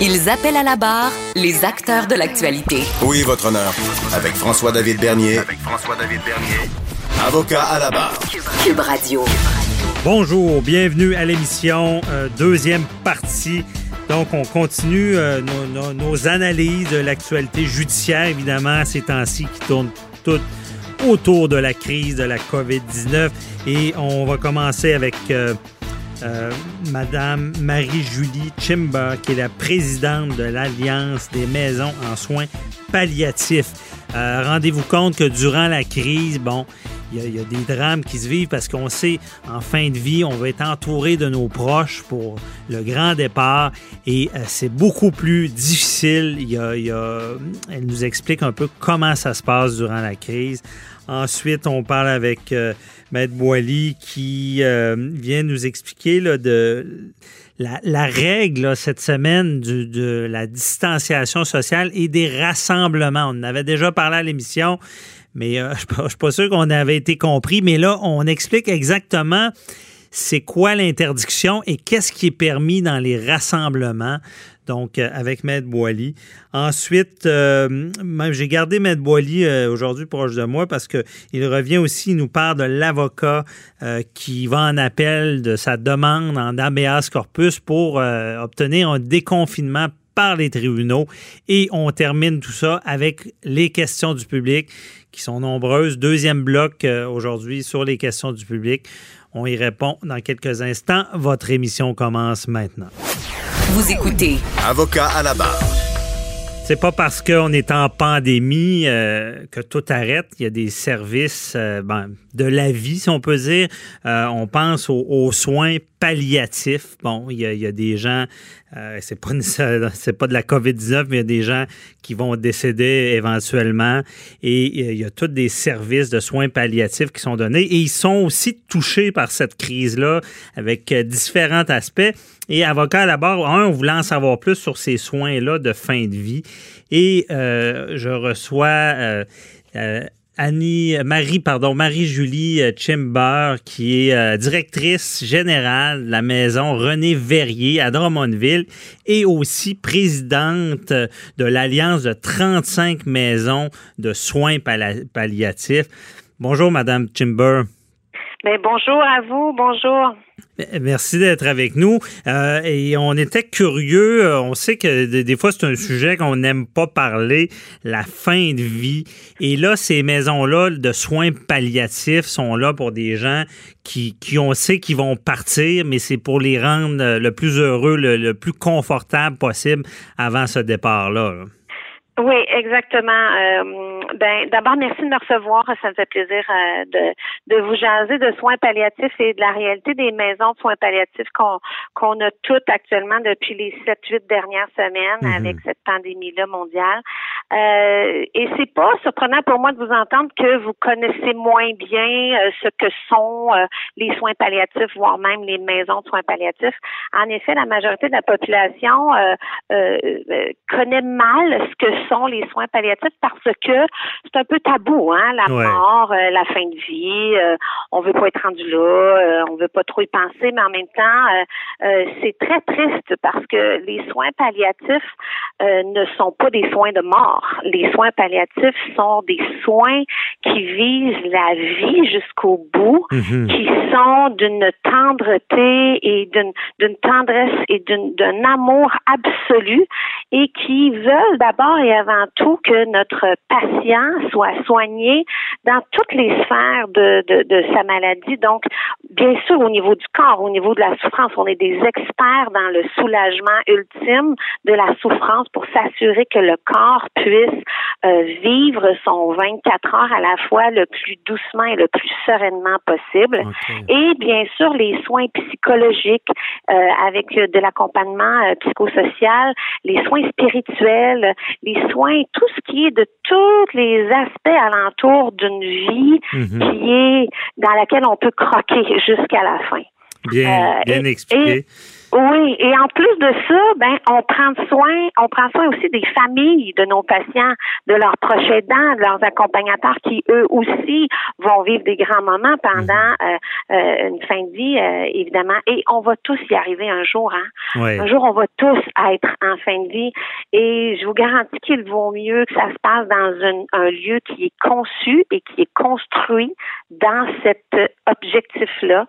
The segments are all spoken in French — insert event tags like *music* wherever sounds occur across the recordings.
Ils appellent à la barre les acteurs de l'actualité. Oui, votre honneur? Avec François-David Bernier. Avec François-David Bernier. Avocat à la barre. Cube Radio. Bonjour, bienvenue à l'émission, euh, deuxième partie. Donc, on continue euh, nos, nos- nos analyses de l'actualité judiciaire, évidemment, ces temps-ci qui tournent toutes autour de la crise de la COVID-19. Et on va commencer avec euh, euh, Madame Marie-Julie Chimba, qui est la présidente de l'Alliance des maisons en soins palliatifs. Euh, Rendez-vous compte que durant la crise, bon, il y, a- des drames qui se vivent parce qu'on sait, en fin de vie, on va être entouré de nos proches pour le grand départ et euh, c'est beaucoup plus difficile. Elle nous explique un peu comment ça se passe durant la crise. Ensuite, on parle avec euh, Maître Boily qui euh, vient nous expliquer là, de la, règle cette semaine de la distanciation sociale et des rassemblements. On en avait déjà parlé à l'émission, mais euh, *laughs* je ne suis pas sûr qu'on avait été compris. Mais là, on explique exactement c'est quoi l'interdiction et qu'est-ce qui est permis dans les rassemblements. Donc, euh, avec Maître Boily. Ensuite, euh, j'ai gardé Maître Boily euh, aujourd'hui proche de moi parce qu'il revient aussi, il nous parle de l'avocat euh, qui va en appel de sa demande en habeas corpus pour obtenir un déconfinement par les tribunaux. Et on termine tout ça avec les questions du public qui sont nombreuses. Deuxième bloc aujourd'hui sur les questions du public. On y répond dans quelques instants. Votre émission commence maintenant. Vous écoutez Avocat à la barre. C'est pas parce qu'on est en pandémie euh, que tout arrête. Il y a des services euh, ben, de la vie, si on peut dire. Euh, on pense aux, aux soins palliatifs. Bon, il y a, des gens, euh, c'est pas *laughs* pas de la COVID-19, mais il y a des gens qui vont décéder éventuellement. Et euh, il y a tous des services de soins palliatifs qui sont donnés. Et ils sont aussi touchés par cette crise-là avec euh, différents aspects. Et avocat à la barre, un, on voulait en savoir plus sur ces soins-là de fin de vie. Et je reçois Annie, Marie, pardon, Marie-Julie euh, Chimber, qui est euh, directrice générale de la maison René Verrier à Drummondville et aussi présidente euh, de l'Alliance de 35 maisons de soins pallia- palliatifs. Bonjour, Madame Chimber. Ben, bonjour à vous, bonjour. Merci d'être avec nous. Euh, et on était curieux. euh, On sait que des, fois, c'est un sujet qu'on n'aime pas parler, la fin de vie. Et là, ces maisons-là de soins palliatifs sont là pour des gens qui, qui on sait qu'ils vont partir, mais c'est pour les rendre euh, le plus heureux, le, le plus confortable possible avant ce départ-là. là. Oui, exactement. Euh, ben, d'abord, merci de me recevoir. Ça me fait plaisir euh, de, de vous jaser de soins palliatifs et de la réalité des maisons de soins palliatifs qu'on qu'on a toutes actuellement depuis les sept, huit dernières semaines Mhm. avec cette pandémie-là mondiale. Euh, et c'est pas surprenant pour moi de vous entendre que vous connaissez moins bien euh, ce que sont euh, les soins palliatifs, voire même les maisons de soins palliatifs. En effet, la majorité de la population euh, euh, euh, connaît mal ce que sont les soins palliatifs parce que c'est un peu tabou, hein, la Ouais. mort, euh, la fin de vie. euh, on veut pas être rendu là, euh, on veut pas trop y penser, mais en même temps, euh, euh, c'est très triste parce que les soins palliatifs euh, ne sont pas des soins de mort. Les soins palliatifs sont des soins qui visent la vie jusqu'au bout, Mhm. qui sont d'une tendreté et d'une tendresse et d'un amour absolu et qui veulent d'abord et avant tout que notre patient soit soigné dans toutes les sphères de, de, de sa maladie. Donc, bien sûr, au niveau du corps, au niveau de la souffrance, on est des experts dans le soulagement ultime de la souffrance pour s'assurer que le corps puisse euh, vivre son 24 heures à la fois le plus doucement et le plus sereinement possible. Et bien sûr, les soins psychologiques euh, avec de l'accompagnement euh, psychosocial, les soins spirituels, les soins, tout ce qui est de tous les aspects alentour d'une vie mhm. qui est dans laquelle on peut croquer jusqu'à la fin. Bien, bien expliqué. Oui, et en plus de ça, ben on prend soin, on prend soin aussi des familles de nos patients, de leurs proches aidants, de leurs accompagnateurs qui eux aussi vont vivre des grands moments pendant mhm. euh, euh, une fin de vie, euh, évidemment. Et on va tous y arriver un jour. Hein? Un jour, on va tous être en fin de vie. Et je vous garantis qu'il vaut mieux que ça se passe dans un lieu qui est conçu et qui est construit dans cet objectif-là,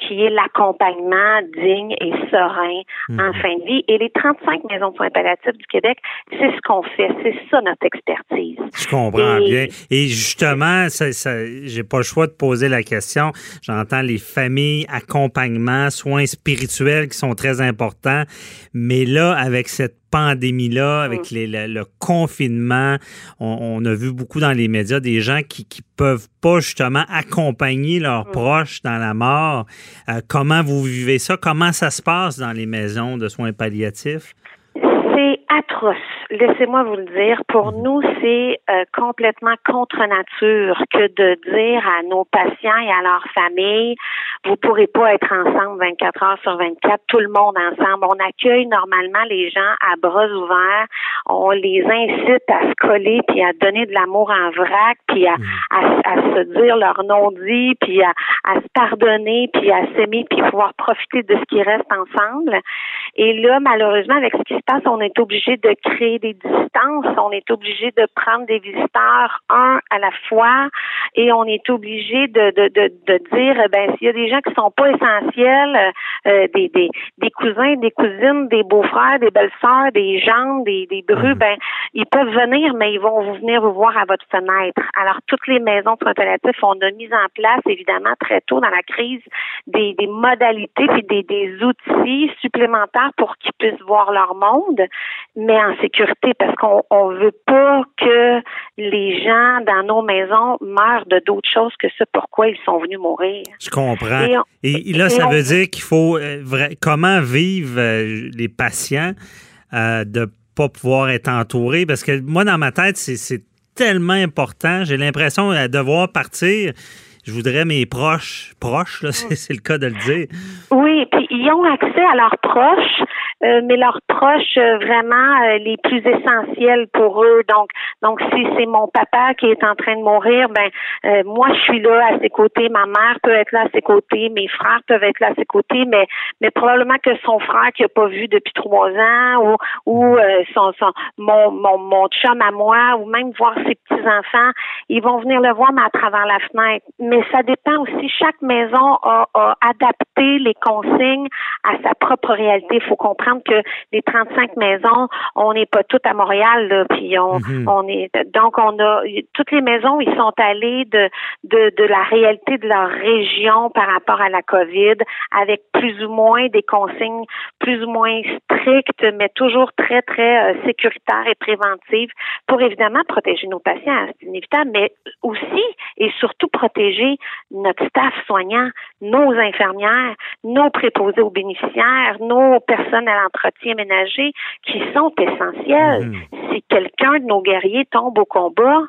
qui est l'accompagnement digne et serein en mhm. fin de vie. Et les 35 maisons de soins palliatifs du Québec, c'est ce qu'on fait. C'est ça notre expertise. Je comprends bien. Et justement, ça, ça j'ai pas le choix de poser la question. J'entends les familles, accompagnement, soins spirituels qui sont très importants. Mais là, avec cette pandémie-là, avec mm. le, confinement, on, a vu beaucoup dans les médias des gens qui ne peuvent pas justement accompagner leurs mm. proches dans la mort. Euh, comment vous vivez ça? Comment ça se passe dans les maisons de soins palliatifs? C'est atroce laissez-moi vous le dire, pour mhm. nous, c'est euh, complètement contre nature que de dire à nos patients et à leurs familles, vous pourrez pas être ensemble 24 heures sur 24, tout le monde ensemble. On accueille normalement les gens à bras ouverts, on les incite à se coller puis à donner de l'amour en vrac, puis à, mhm. à, se dire leur nom dit, puis à, à se pardonner, puis à s'aimer, puis pouvoir profiter de ce qui reste ensemble. Et là, malheureusement, avec ce qui se passe, on est obligé de créer des distances. On est obligé de prendre des visiteurs un à la fois et on est obligé de, de, de, de dire, ben s'il y a des gens qui sont pas essentiels, euh, des, des, des cousins, des cousines, des beaux-frères, des belles-sœurs, des gens, des, des brus, mhm. ben ils peuvent venir, mais ils vont venir vous voir à votre fenêtre. Alors toutes les maisons de palliatifs, on a mis en place évidemment très tôt dans la crise des, des modalités et des, des outils supplémentaires pour qu'ils puissent voir leur monde, mais en sécurité parce qu'on ne veut pas que les gens dans nos maisons meurent de d'autres choses que ce pourquoi ils sont venus mourir. Je comprends. Et, là, ça veut dire qu'il faut euh, comment vivent euh, les patients euh, de pas pouvoir être entourés? Parce que moi dans ma tête c'est tellement important. J'ai l'impression de devoir partir je voudrais mes proches, proches, *laughs* c'est, le cas de le dire. Oui, puis ils ont accès à leurs proches, euh, mais leurs proches euh, vraiment euh, les plus essentiels pour eux. Donc, donc si c'est mon papa qui est en train de mourir, ben moi je suis là à ses côtés, ma mère peut être là à ses côtés, mes frères peuvent être là à ses côtés, mais mais probablement que son frère qui a pas vu depuis trois ans ou ou son, son mon, mon mon chum à moi ou même voir ses petits enfants, ils vont venir le voir mais à travers la fenêtre. Mais ça dépend aussi. Chaque maison a, a adapté les consignes à sa propre réalité. Il faut comprendre que les 35 maisons, on n'est pas toutes à Montréal, là, puis on, mhm. on est donc on a toutes les maisons, ils sont allés de, de, de la réalité de leur région par rapport à la COVID, avec plus ou moins des consignes plus ou moins strictes, mais toujours très très euh, sécuritaires et préventives pour évidemment protéger nos patients, c'est inévitable, mais aussi et surtout protéger notre staff soignant, nos infirmières, nos préposés aux bénéficiaires, nos personnes à l'entretien ménager qui sont essentiels. Mhm. Si quelqu'un de nos guerriers tombe au combat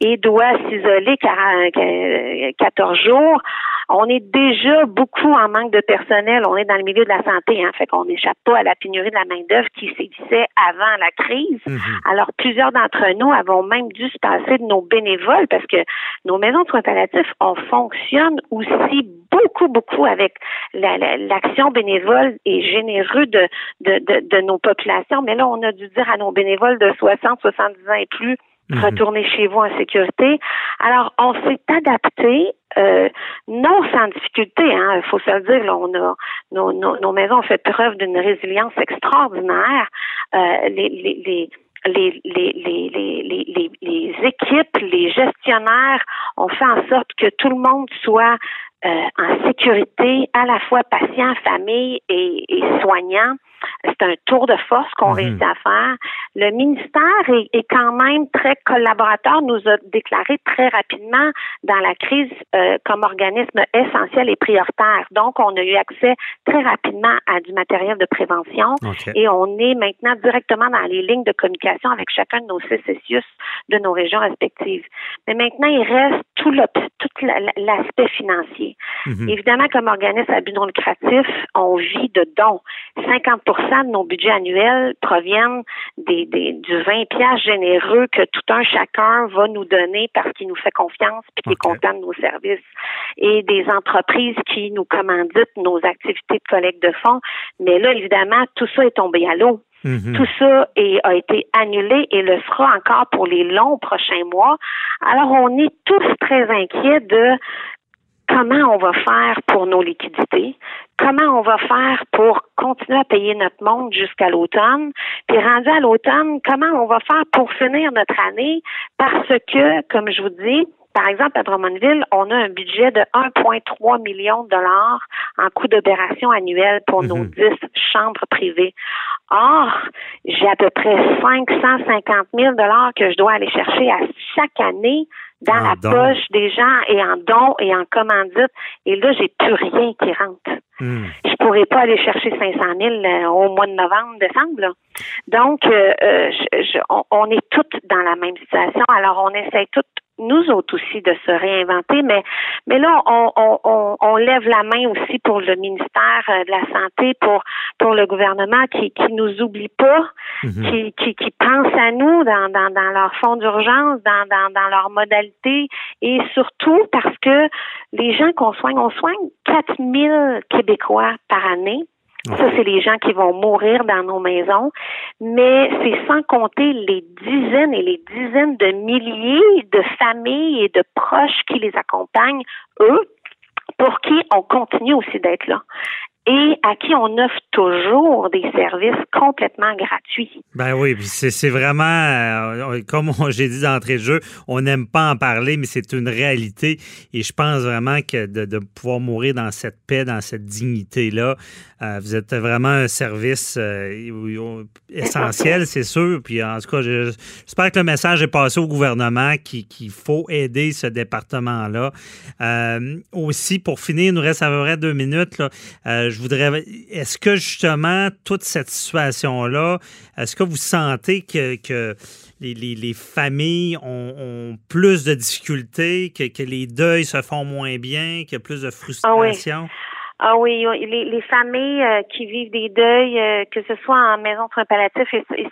et doit s'isoler 14 jours, on est déjà beaucoup en manque de personnel. On est dans le milieu de la santé, hein, fait qu'on n'échappe pas à la pénurie de la main-d'œuvre qui s'existait avant la crise. Mhm. Alors, plusieurs d'entre nous avons même dû se passer de nos bénévoles parce que nos maisons de soins palliatifs, on fonctionne aussi beaucoup, beaucoup avec l'action bénévole et généreux de, de, de, de nos populations. Mais là, on a dû dire à nos bénévoles de 60, 70 ans et plus, Mhm. retourner chez vous en sécurité. Alors, on s'est adapté, euh, non sans difficulté, hein, il faut se le dire, là, on a, nos, nos, nos maisons ont fait preuve d'une résilience extraordinaire. Euh, les, les, les les, les, les, les, les, équipes, les gestionnaires ont fait en sorte que tout le monde soit en sécurité, à la fois patients, famille et, et soignants c'est un tour de force qu'on mhm. réussit à faire. Le ministère est, quand même très collaborateur, nous a déclaré très rapidement dans la crise euh, comme organisme essentiel et prioritaire. Donc, on a eu accès très rapidement à du matériel de prévention et on est maintenant directement dans les lignes de communication avec chacun de nos CCCIUS de nos régions respectives. Mais maintenant, il reste tout l'aspect financier. Mhm. Évidemment, comme organisme à but non lucratif, on vit de dons. 50% de nos budgets annuels proviennent des, des, du 20 pièces généreux que tout un chacun va nous donner parce qu'il nous fait confiance et qu'il est content de nos services. Et des entreprises qui nous commanditent nos activités de collecte de fonds. Mais là, évidemment, tout ça est tombé à l'eau. Mm-hmm. Tout ça est, a été annulé et le sera encore pour les longs prochains mois. Alors, on est tous très inquiets de comment on va faire pour nos liquidités, comment on va faire pour continuer à payer notre monde jusqu'à l'automne, puis rendu à l'automne, comment on va faire pour finir notre année, parce que, comme je vous dis, par exemple, à Drummondville, on a un budget de 1,3 million de dollars en coût d'opération annuel pour nos 10 mhm. chambres privées. Or, j'ai à peu près 550 000 dollars que je dois aller chercher à chaque année dans la poche des gens et en dons et en commandites. Et là, j'ai plus rien qui rentre. Hmm. Je pourrais pas aller chercher 500 000 euh, au mois de novembre, décembre. Donc, euh, euh, on, est toutes dans la même situation. Alors, on essaie toutes nous autres aussi de se réinventer, mais mais là on, on, on, lève la main aussi pour le ministère euh, de la santé, pour pour le gouvernement qui qui nous oublie pas, mhm. qui, qui qui pense à nous dans dans, dans leur fonds d'urgence, dans dans dans leurs modalités et surtout parce que les gens qu'on soigne, on soigne 4000 Québécois par année. Ça, c'est les gens qui vont mourir dans nos maisons, mais c'est sans compter les dizaines et les dizaines de milliers de familles et de proches qui les accompagnent, eux, pour qui on continue aussi d'être là et à qui on offre toujours des services complètement gratuits. Ben oui, c'est vraiment, euh, comme j'ai dit d'entrée de jeu, on n'aime pas en parler, mais c'est une réalité. Et je pense vraiment que de, pouvoir mourir dans cette paix, dans cette dignité-là, euh, vous êtes vraiment un service euh, essentiel, c'est sûr. Puis en tout cas, j'espère que le message est passé au gouvernement qu'il faut aider ce département-là. aussi, pour finir, il nous reste à peu près deux minutes. Là, je voudrais. Est-ce que justement, toute cette situation-là, est-ce que vous sentez que, les, familles ont, plus de difficultés, que, les deuils se font moins bien, qu'il y a plus de frustration? Ah oui, les, les familles euh, qui vivent des deuils, euh, que ce soit en maison de soins palliatifs, et,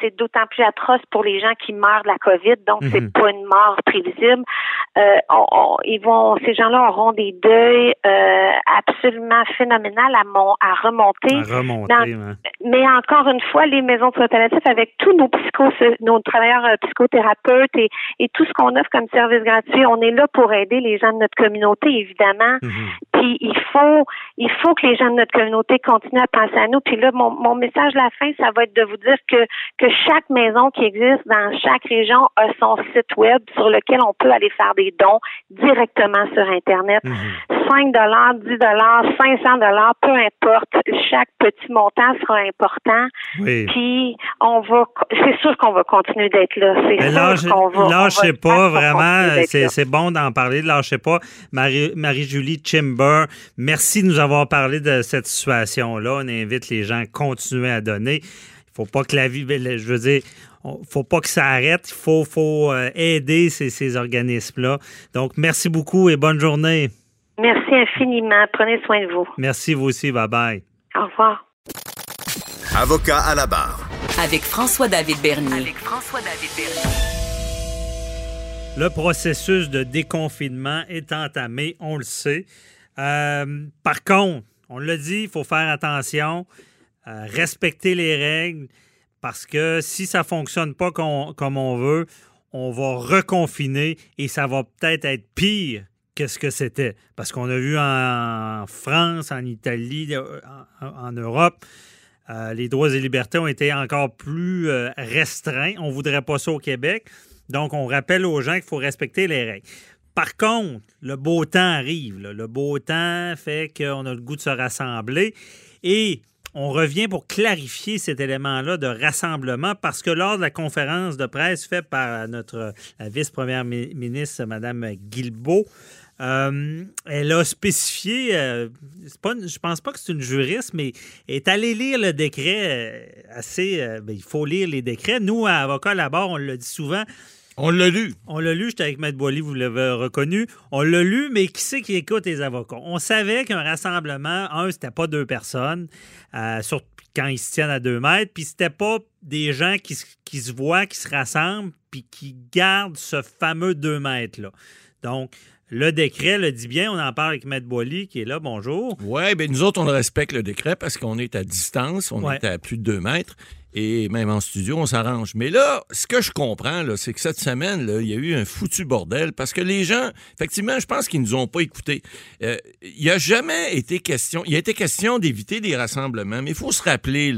c'est d'autant plus atroce pour les gens qui meurent de la COVID, donc c'est mhm. pas une mort prévisible. Euh, ils vont, ces gens-là auront des deuils euh, absolument phénoménal à, mon, à remonter. Mais encore une fois, les maisons de soins palliatifs, avec tous nos psychos, nos travailleurs psychothérapeutes et, et tout ce qu'on offre comme service gratuit, on est là pour aider les gens de notre communauté, évidemment. Mhm. Puis il faut il faut que les gens de notre communauté continuent à penser à nous. Puis là, mon, mon message à la fin, ça va être de vous dire que, que chaque maison qui existe dans chaque région a son site web sur lequel on peut aller faire des dons directement sur Internet. 5 dollars, 10 dollars, 500 dollars, peu importe. Chaque petit montant sera important. Puis on va, c'est sûr qu'on va continuer d'être là. C'est sûr qu'on va. Lâchez pas, vraiment. C'est bon d'en parler. Lâchez pas. Marie-Julie Chimber, merci de nous avoir parlé de cette situation-là. On invite les gens à continuer à donner. Il faut pas que la vie, je veux dire, faut pas que ça arrête. Il faut, faut euh, aider ces, ces organismes-là. Donc, merci beaucoup et bonne journée. Merci infiniment. Prenez soin de vous. Merci vous aussi. Bye bye. Au revoir. Avocat à la barre. Avec François-David Bernier. Avec François-David Bernier. Le processus de déconfinement est entamé, on le sait. Euh, par contre, on l'a dit, il faut faire attention, euh, respecter les règles, parce que si ça ne fonctionne pas comme on veut, on va reconfiner et ça va peut-être être pire que ce que c'était. Parce qu'on a vu en France, en Italie, euh, en, Europe, les droits et libertés ont été encore plus restreints. On ne voudrait pas ça au Québec. Donc, on rappelle aux gens qu'il faut respecter les règles. Par contre, le beau temps arrive. Le beau temps fait qu'on a le goût de se rassembler. Et on revient pour clarifier cet élément-là de rassemblement parce que lors de la conférence de presse faite par notre vice-première ministre, Mme Guilbeault, euh, elle a spécifié, euh, pas, je pense pas que c'est une juriste, mais est allée lire le décret euh, assez. Ben, il faut lire les décrets. Nous, à Avocat là-bas, on le dit souvent. On l'a lu. On l'a lu, j'étais avec Maître Boily, vous l'avez reconnu. On l'a lu, mais qui c'est qui écoute les avocats? On savait qu'un rassemblement, un, c'était pas deux personnes, surtout quand ils se tiennent à deux mètres, puis c'était pas des gens qui, qui se voient, qui se rassemblent, puis qui gardent ce fameux deux mètres-là. Donc, le décret le dit bien. On en parle avec Maître Boily qui est là. Bonjour. Oui, bien nous autres, on respecte le décret parce qu'on est à distance. On est à plus de deux mètres. Et même en studio, on s'arrange. Mais là, ce que je comprends, c'est que cette semaine, là, il y a eu un foutu bordel parce que les gens, effectivement, je pense qu'ils ne nous ont pas écoutés. Euh, il n'y a jamais été question, il a été question d'éviter des rassemblements, mais il faut se rappeler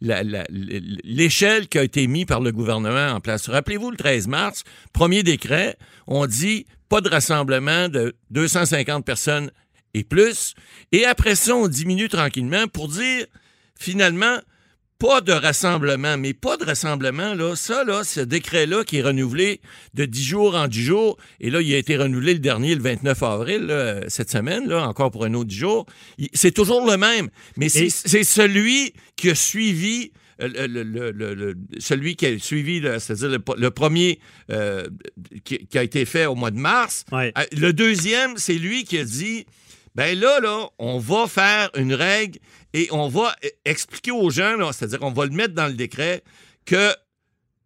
l'échelle qui a été mise par le gouvernement en place. Rappelez-vous, le 13 mars, premier décret, on dit pas de rassemblement de 250 personnes et plus. Et après ça, on diminue tranquillement pour dire, finalement, pas de rassemblement, mais pas de rassemblement, là, ça, là, ce décret-là qui est renouvelé de 10 jours en 10 jours, et là, il a été renouvelé le dernier, le 29 avril, cette semaine, là, encore pour un autre 10 jours, c'est toujours le même, mais c'est celui qui a suivi le, celui qui a suivi, c'est-à-dire le, premier euh, qui, a été fait au mois de mars. Euh, le deuxième, c'est lui qui a dit ben là, là, on va faire une règle et on va expliquer aux gens, c'est-à-dire qu'on va le mettre dans le décret, que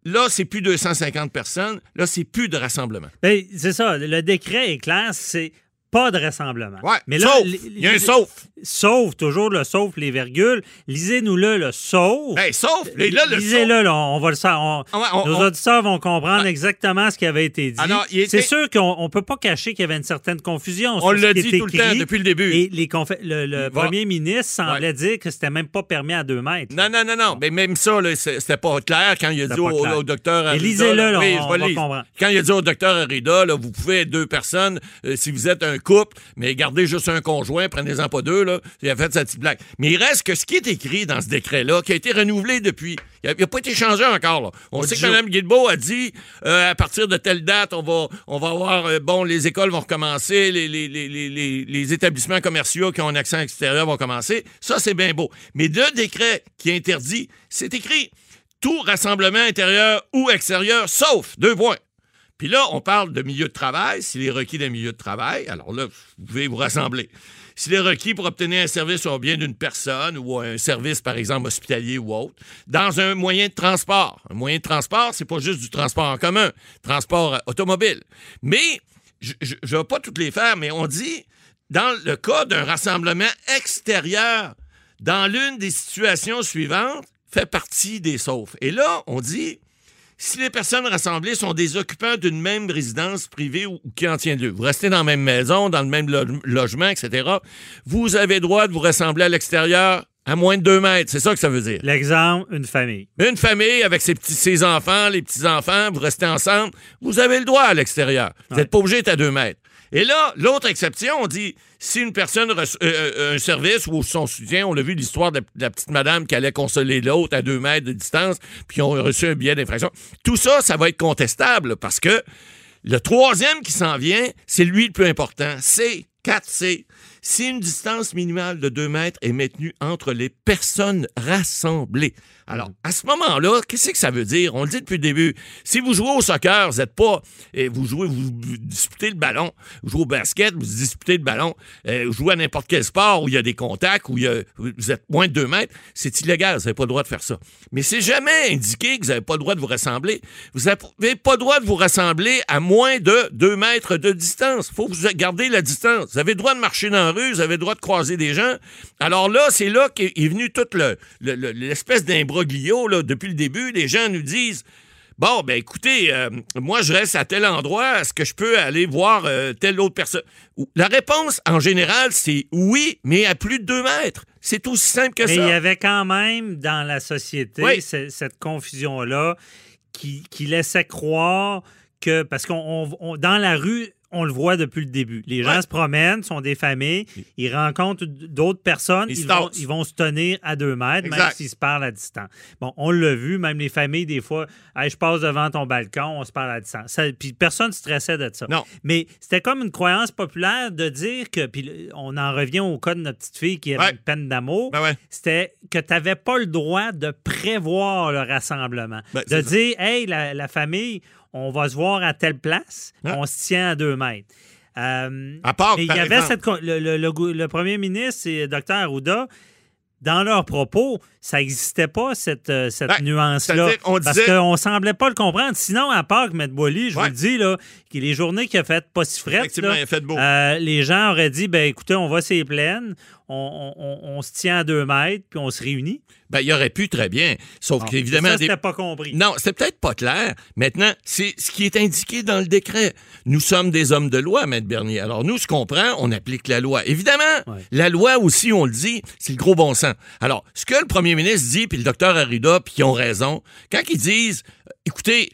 Là, c'est plus 250 personnes. Là, c'est plus de rassemblement. Ben, c'est ça. Le décret est clair. C'est pas de rassemblement. Ouais, mais là, il y a un sauf. Sauf, toujours le sauf, les virgules. Lisez-nous-le, le sauf. Ben, sauf. Lisez-le, là, on va le savoir. nos auditeurs vont comprendre exactement ce qui avait été dit. Ah c'est sûr qu'on ne peut pas cacher qu'il y avait une certaine confusion. On l'a dit tout le temps, depuis le début. Et les le, premier ministre semblait dire que c'était même pas permis à deux mètres. Non, non, non, non. Mais même ça, c'était pas clair quand il a dit au, docteur Arida. Lisez-le, là, on, va comprendre. Quand il a dit au docteur Arida, là, vous pouvez être deux personnes euh, si vous êtes un couple, mais gardez juste un conjoint, prenez-en pas deux, là. Il a fait sa petite blague. Mais il reste que ce qui est écrit dans ce décret-là, qui a été renouvelé depuis, il n'a pas été changé encore, là. On sait que Mme Guilbeault a dit, euh, à partir de telle date, on va, on va avoir, euh, bon, les écoles vont recommencer, les, les, les, les, établissements commerciaux qui ont un accent extérieur vont commencer. Ça, c'est bien beau. Mais le décret qui interdit, c'est écrit tout rassemblement intérieur ou extérieur, sauf deux points. Puis là, on parle de milieu de travail, s'il est requis d'un milieu de travail, alors là, vous pouvez vous rassembler. S'il est requis pour obtenir un service au bien d'une personne ou un service, par exemple, hospitalier ou autre, dans un moyen de transport. Un moyen de transport, c'est pas juste du transport en commun, transport automobile. Mais, je ne vais pas toutes les faire, mais on dit, dans le cas d'un rassemblement extérieur, dans l'une des situations suivantes, fait partie des saufs. Et là, on dit, si les personnes rassemblées sont des occupants d'une même résidence privée ou, qui en tient deux, vous restez dans la même maison, dans le même logement, etc., vous avez droit de vous rassembler à l'extérieur à moins de deux mètres. C'est ça que ça veut dire. L'exemple, une famille. Une famille avec ses, petits, ses enfants, les petits-enfants, vous restez ensemble, vous avez le droit à l'extérieur. Vous n'êtes pas obligé d'être à deux mètres. Et là, l'autre exception, on dit si une personne reçoit euh, euh, un service ou son soutien, on a vu l'histoire de, la petite madame qui allait consoler l'autre à deux mètres de distance, puis ont reçu un billet d'infraction. Tout ça, ça va être contestable parce que le troisième qui s'en vient, c'est lui le plus important. C'est 4C. Si une distance minimale de 2 mètres est maintenue entre les personnes rassemblées, alors, à ce moment-là, qu'est-ce que ça veut dire? On le dit depuis le début. Si vous jouez au soccer, vous n'êtes pas. Et vous jouez, vous, disputez le ballon. Vous jouez au basket, vous disputez le ballon. Euh, vous jouez à n'importe quel sport où il y a des contacts, où il y a, vous êtes moins de 2 mètres, c'est illégal. Vous n'avez pas le droit de faire ça. Mais c'est jamais indiqué que vous n'avez pas le droit de vous rassembler. Vous n'avez pas le droit de vous rassembler à moins de 2 mètres de distance. Il faut que vous garder la distance. Vous avez le droit de marcher dans la rue, vous avez le droit de croiser des gens. Alors là, c'est là qu'est venu toute l'espèce le, là, depuis le début, les gens nous disent Bon, ben écoutez, euh, moi je reste à tel endroit, est-ce que je peux aller voir euh, telle autre personne? La réponse, en général, c'est oui, mais à plus de deux mètres. C'est aussi simple que ça. Mais il y avait quand même dans la société cette confusion-là qui, qui laissait croire que, parce qu'on dans la rue, on le voit depuis le début. Les gens Ouais. se promènent, sont des familles, ils rencontrent d'autres personnes, Ils vont, ils vont se tenir à deux mètres, même s'ils se parlent à distance. Bon, on l'a vu, même les familles, des fois, Hey, je passe devant ton balcon, on se parle à distance. Ça- puis personne ne stressait de ça. Non. Mais c'était comme une croyance populaire de dire que, puis on en revient au cas de notre petite fille qui avait Ouais. une peine d'amour, Ben ouais. c'était que tu n'avais pas le droit de prévoir le rassemblement. Ben, de ça. dire, hey, la, la famille, on va se voir à telle place, Ouais. on se tient à deux mètres. Euh, À part, il y avait exemple- cette. con- Le, le- le gou- le premier ministre et Dr. Arruda, dans leurs propos, ça n'existait pas, cette, euh, cette Ben, nuance-là. on Parce disait- qu'on semblait pas le comprendre. Sinon, à part que M. Boily, je Ouais. vous le dis, là, que les journées qu'il a faites pas si frettes, là, il a fait beau. euh, les gens auraient dit ben écoutez, on va ces plaines, on, on- se tient à deux mètres, puis on se réunit. Ben, il aurait pu très bien. Sauf Bon, qu'évidemment, ça, des- c'était pas compris. Non, c'est peut-être pas clair. Maintenant, c'est ce qui est indiqué dans le décret. Nous sommes des hommes de loi, Maître Bernier. Alors, nous, ce qu'on prend, on applique la loi. Évidemment, Ouais. la loi aussi, on le dit, c'est le gros bon sens. Alors, ce que le premier ministre dit, puis le docteur Arruda, puis qui ont raison, quand ils disent, écoutez,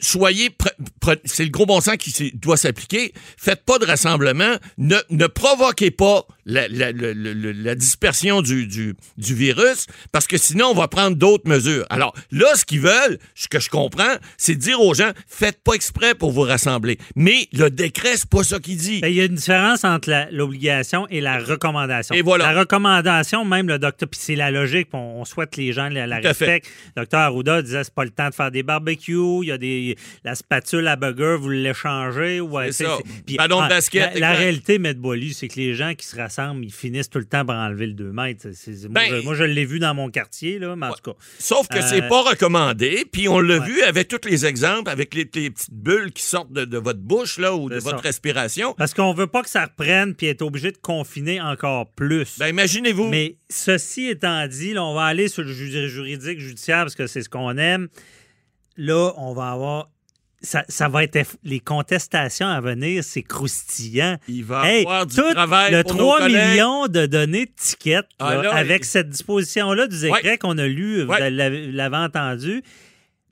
soyez, c'est le gros bon sens qui doit s'appliquer. Faites pas de rassemblement. Ne, ne provoquez pas la, dispersion du, du, du virus parce que sinon, on va prendre d'autres mesures. Alors là, ce qu'ils veulent, ce que je comprends, c'est dire aux gens, faites pas exprès pour vous rassembler. Mais le décret, c'est pas ça qu'il dit. Ben, Il y a une différence entre l'obligation et la recommandation. Et voilà. La recommandation, même le docteur, puis c'est la logique, on, on souhaite que les gens la, respectent. Le docteur Arruda disait c'est pas le temps de faire des barbecues, il y a des la spatule à burger, vous l'échangez. Ouais, C'est ça. c'est- puis, Ballon de ah, basket, La, réalité, M. Boily, c'est que les gens qui se rassemblent, ils finissent tout le temps par enlever le 2 mètres. Moi, Ben- je, moi, je l'ai vu dans mon quartier, là, mais en tout cas. Sauf que Euh, c'est pas recommandé, puis on l'a Ouais. vu avec tous les exemples, avec les, les petites bulles qui sortent de, de votre bouche là ou de ça. votre respiration. Parce qu'on veut pas que ça reprenne puis être obligé de confiner encore plus. Ben imaginez-vous. Mais ceci étant dit, là, on va aller sur le ju- juridique judiciaire parce que c'est ce qu'on aime. Là, on va avoir. Ça, ça va être. eff- Les contestations à venir, c'est croustillant. Il va Hey, avoir du tout travail le pour nos 3 collègues. millions de données de tickets Ah, là, là, avec il- cette disposition-là du décret Ouais. qu'on a lu, vous Ouais. l'avez entendu,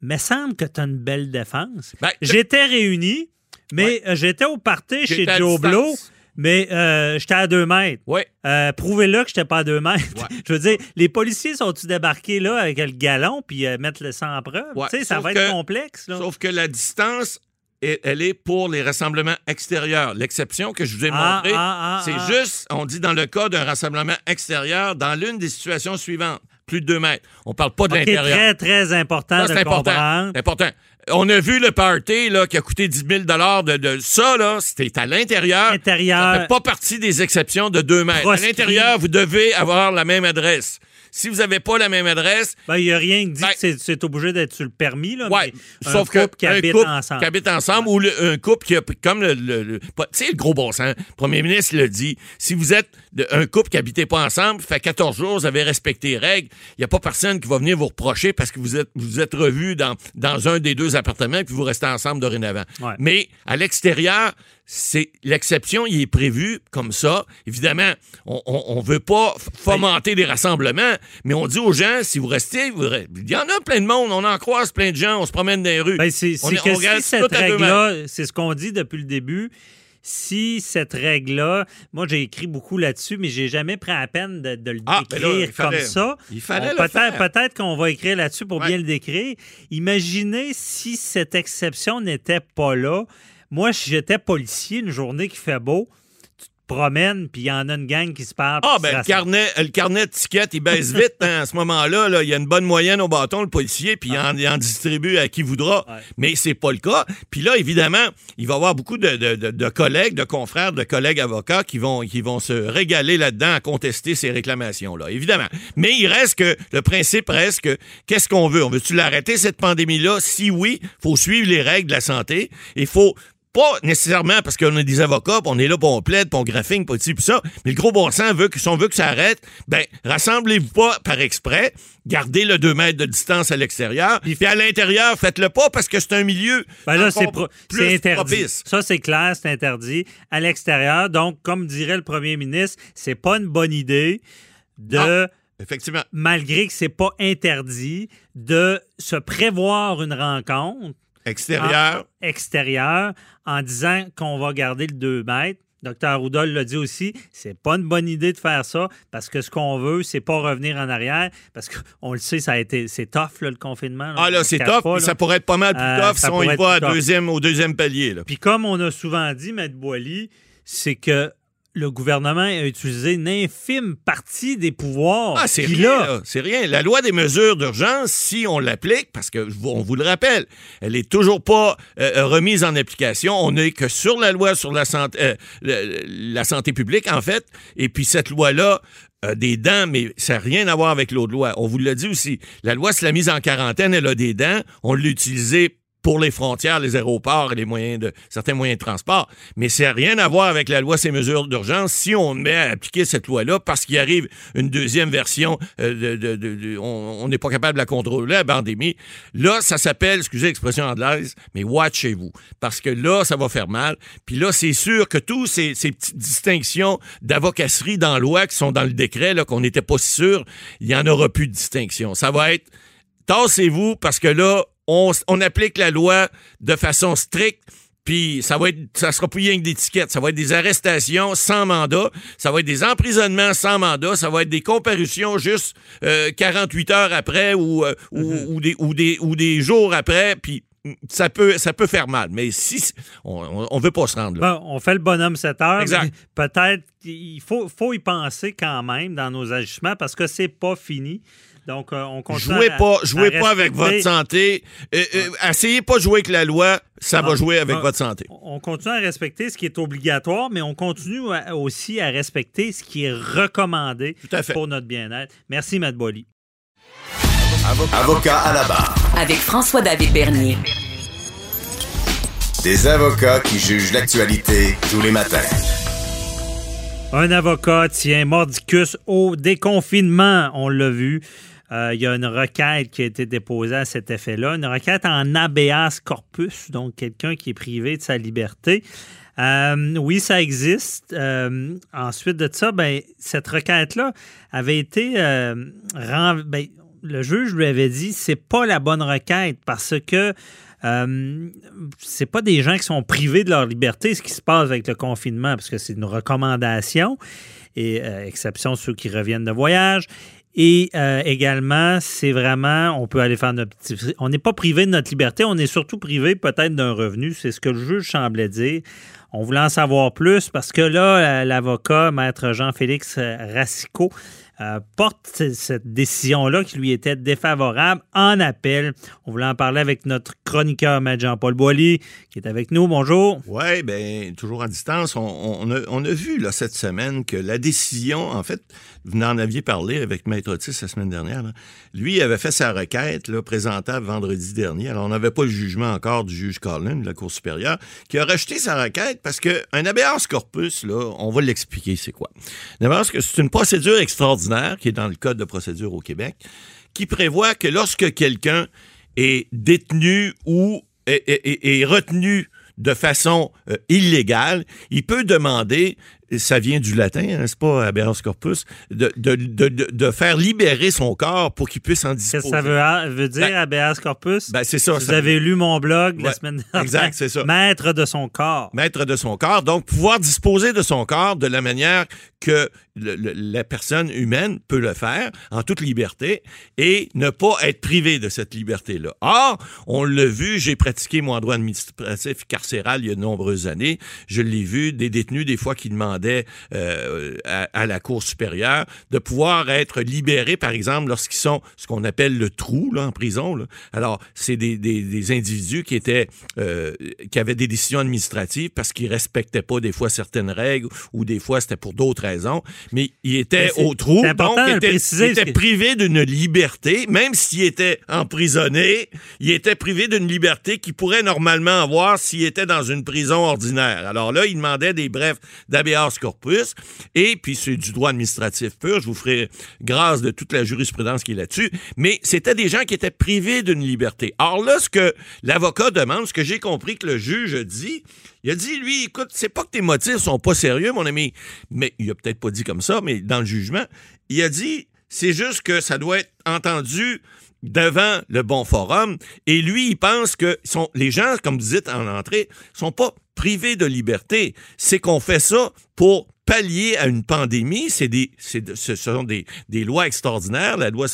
mais semble que tu as une belle défense. Ben, J'étais réuni, mais Ouais. j'étais au party chez Joe. Blow, mais euh, j'étais à deux mètres. Ouais. Euh, Prouvez-le que j'étais pas à deux mètres. Ouais. *laughs* Je veux dire, les policiers sont-ils débarqués là avec le galon puis euh, mettre le sang en preuve? Ouais. Tu sais, ça va que- être complexe. Là. Sauf que la distance, elle, elle est pour les rassemblements extérieurs. L'exception que je vous ai Ah, montrée, ah, ah, c'est juste, on dit dans le cas d'un rassemblement extérieur, dans l'une des situations suivantes, plus de deux mètres. On parle pas de l'intérieur. très, très important Ça, de c'est important. comprendre. C'est important. On a vu le party là, qui a coûté 10 000 de, de ça, là, c'était à l'intérieur. Intérieur. Ça fait pas partie des exceptions de 2 mètres. Proscrit. À l'intérieur, vous devez avoir la même adresse. Si vous n'avez pas la même adresse, Ben, il n'y a rien qui dit Ben- que c'est- obligé d'être sur le permis. Là, Ouais, mais sauf un que couple qui un habite couple ensemble. qui habite ensemble ou le- un couple qui a comme le, le- le- pas- tu sais le gros bon sens. Le premier ministre le dit. Si vous êtes de- un couple qui habitez pas ensemble, fait 14 jours, vous avez respecté les règles. Il y a pas personne qui va venir vous reprocher parce que vous êtes vous êtes revus dans dans un des deux appartements puis vous restez ensemble dorénavant. Ouais. Mais à l'extérieur, c'est l'exception, il est prévu comme ça. Évidemment, on, on veut pas f- fomenter des rassemblements, mais on dit aux gens, si vous restez, vous il y en a plein de monde, on en croise plein de gens, on se promène dans les rues. Ben, c'est On que si cette règle-là, c'est ce qu'on dit depuis le début. Si cette règle-là, moi j'ai écrit beaucoup là-dessus, mais j'ai jamais pris la peine de, de le Ah, ben là, décrire fallait- comme ça. il fallait On- le peut-être, faire. peut-être qu'on va écrire là-dessus pour Ouais. bien le décrire. Imaginez si cette exception n'était pas là. Moi, si j'étais policier une journée qui fait beau, tu te promènes, puis il y en a une gang qui se parle. Ah, ben, le carnet, le carnet de tickets, il baisse *laughs* vite hein, à ce moment-là. là. Il y a une bonne moyenne au bâton, le policier, puis il, en, il en distribue à qui voudra. Ouais. Mais c'est pas le cas. Puis là, évidemment, il va y avoir beaucoup de, de- de- de collègues, de confrères, de collègues avocats qui vont, qui vont se régaler là-dedans à contester ces réclamations-là, évidemment. Mais il reste que, le principe reste que, qu'est-ce qu'on veut? On veut-tu l'arrêter, cette pandémie-là? Si oui, faut suivre les règles de la santé. Il faut pas nécessairement parce qu'on a des avocats, on est là, pour on plaide, puis on graphine, puis ça. Mais le gros bon sens veut que si on veut que ça arrête, ben rassemblez-vous pas par exprès, gardez le 2 mètres de distance à l'extérieur, puis à l'intérieur, faites-le pas parce que c'est un milieu Ben là, c'est pro- plus c'est interdit. propice. Ça, c'est clair, c'est interdit. À l'extérieur, donc, comme dirait le premier ministre, c'est pas une bonne idée de, Non. Effectivement. malgré que c'est pas interdit, de se prévoir une rencontre Extérieur. en- extérieur en disant qu'on va garder le 2 mètres. Docteur Roudol l'a dit aussi, c'est pas une bonne idée de faire ça parce que ce qu'on veut, c'est pas revenir en arrière parce qu'on le sait, ça a été, c'est tough là, le confinement. Ah là, c'est top. pas, là. ça pourrait être pas mal plus Euh, tough si on y va à plus tough. deuxième, au deuxième palier. Puis comme on a souvent dit, Maître Boily, c'est que le gouvernement a utilisé une infime partie des pouvoirs Ah, c'est rien, a. là. C'est rien. La loi des mesures d'urgence, si on l'applique, parce que on vous le rappelle, elle est toujours pas euh, remise en application. On n'est que sur la loi sur la santé, euh, la santé publique, en fait. Et puis cette loi-là, a des dents, mais ça n'a rien à voir avec l'autre loi. On vous l'a dit aussi. La loi sur la mise en quarantaine, elle a des dents. On l'a utilisée pour les frontières, les aéroports et les moyens de, certains moyens de transport. Mais ça n'a rien à voir avec la loi ces mesures d'urgence si on met à appliquer cette loi-là parce qu'il arrive une deuxième version, euh, de, de- de- on n'est pas capable de la contrôler, la pandémie. Là, ça s'appelle, excusez l'expression anglaise, mais watchez-vous. Parce que là, ça va faire mal. Puis là, c'est sûr que tous ces, petites distinctions d'avocasserie dans la loi qui sont dans le décret, qu'on n'était pas si sûr, il n'y en aura plus de distinction. Ça va être tassez-vous parce que là, on, on applique la loi de façon stricte. Puis ça va être, ça sera plus rien que des tickets. Ça va être des arrestations sans mandat. Ça va être des emprisonnements sans mandat. Ça va être des comparutions juste euh, 48 heures après ou, euh, ou, ou des, ou, des, ou des jours après. Puis ça peut, ça peut faire mal. Mais si on, on veut pas se rendre là. Bon, on fait le bonhomme 7 heures. Peut-être qu'il faut, faut y penser quand même dans nos agissements parce que c'est pas fini. Donc, euh, on continue. Jouez à- pas, à jouez pas avec votre santé. Euh, euh, essayez pas de jouer avec la loi. Ça va Ah, jouer avec ah, votre santé. On continue à respecter ce qui est obligatoire, mais on continue à- aussi à respecter ce qui est recommandé Tout à fait. pour notre bien-être. Merci, Matt Boily. Avocat à la barre. Avec François-David Bernier. Des avocats qui jugent l'actualité tous les matins. Un avocat tient mordicus au déconfinement, on l'a vu. Euh, Il y a une requête qui a été déposée à cet effet-là, une requête en habeas corpus, donc quelqu'un qui est privé de sa liberté. Euh, oui, ça existe. Euh, ensuite de ça, ben, cette requête-là avait été ren- ben, le juge lui avait dit c'est pas la bonne requête parce que euh, c'est pas des gens qui sont privés de leur liberté ce qui se passe avec le confinement parce que c'est une recommandation et exception ceux qui reviennent de voyage. Et euh, également, c'est vraiment, on peut aller faire notre petit. On n'est pas privé de notre liberté, on est surtout privé peut-être d'un revenu. C'est ce que le juge semblait dire. On voulait en savoir plus parce que là, l'avocat, maître Jean-Félix euh, Racicot, euh, porte cette décision-là qui lui était défavorable en appel. On voulait en parler avec notre chroniqueur, maître Jean-Paul Boilly, qui est avec nous. Bonjour. Oui, bien, toujours à distance. On, on a, on a vu là, cette semaine que la décision, en fait, vous en aviez parlé avec Maître Otis la semaine dernière, lui avait fait sa requête présentable vendredi dernier. Alors, on n'avait pas le jugement encore du juge Collin de la Cour supérieure, qui a rejeté sa requête parce qu'un habeas corpus, on va l'expliquer c'est quoi. C'est une procédure extraordinaire qui est dans le Code de procédure au Québec, qui prévoit que lorsque quelqu'un est détenu ou est retenu de façon euh, illégale, il peut demander, ça vient du latin, hein, c'est pas habeas corpus, de, de, de, de- faire libérer son corps pour qu'il puisse en Qu'est-ce disposer. que ça veut, veut dire, Ben, corpus? Ben, c'est ça. Vous ça- avez lu mon blog la semaine dernière. exact, c'est ça. Maître de son corps. maître de son corps, donc pouvoir disposer de son corps de la manière que le- le- la personne humaine peut le faire en toute liberté et ne pas être privé de cette liberté-là. Or, on l'a vu, j'ai pratiqué mon droit administratif carcéral il y a de nombreuses années. Je l'ai vu, des détenus, des fois, qui demandaient euh, à, à la Cour supérieure de pouvoir être libérés, par exemple, lorsqu'ils sont ce qu'on appelle le trou là, en prison. là. Alors, c'est des, des- des individus qui étaient euh, qui avaient des décisions administratives parce qu'ils respectaient pas des fois certaines règles ou des fois c'était pour d'autres raisons, mais ils étaient Mais au trou, donc ils étaient, préciser, ils étaient parce que- privés d'une liberté, même s'ils étaient emprisonnés, ils étaient privés d'une liberté qu'ils pourraient normalement avoir s'ils étaient dans une prison ordinaire. Alors là, ils demandaient des brefs corpus, et puis c'est du droit administratif pur, je vous ferai grâce de toute la jurisprudence qui est là-dessus, mais c'était des gens qui étaient privés d'une liberté. Or là, ce que l'avocat demande, ce que j'ai compris que le juge dit, il a dit, lui, écoute, c'est pas que tes motifs sont pas sérieux, mon ami, mais il a peut-être pas dit comme ça, mais dans le jugement, il a dit, c'est juste que ça doit être entendu devant le bon forum et lui, il pense que sont, les gens, comme vous dites en entrée, sont pas privés de liberté. C'est qu'on fait ça pour pallier à une pandémie. C'est des, ce sont des, des lois extraordinaires, la loi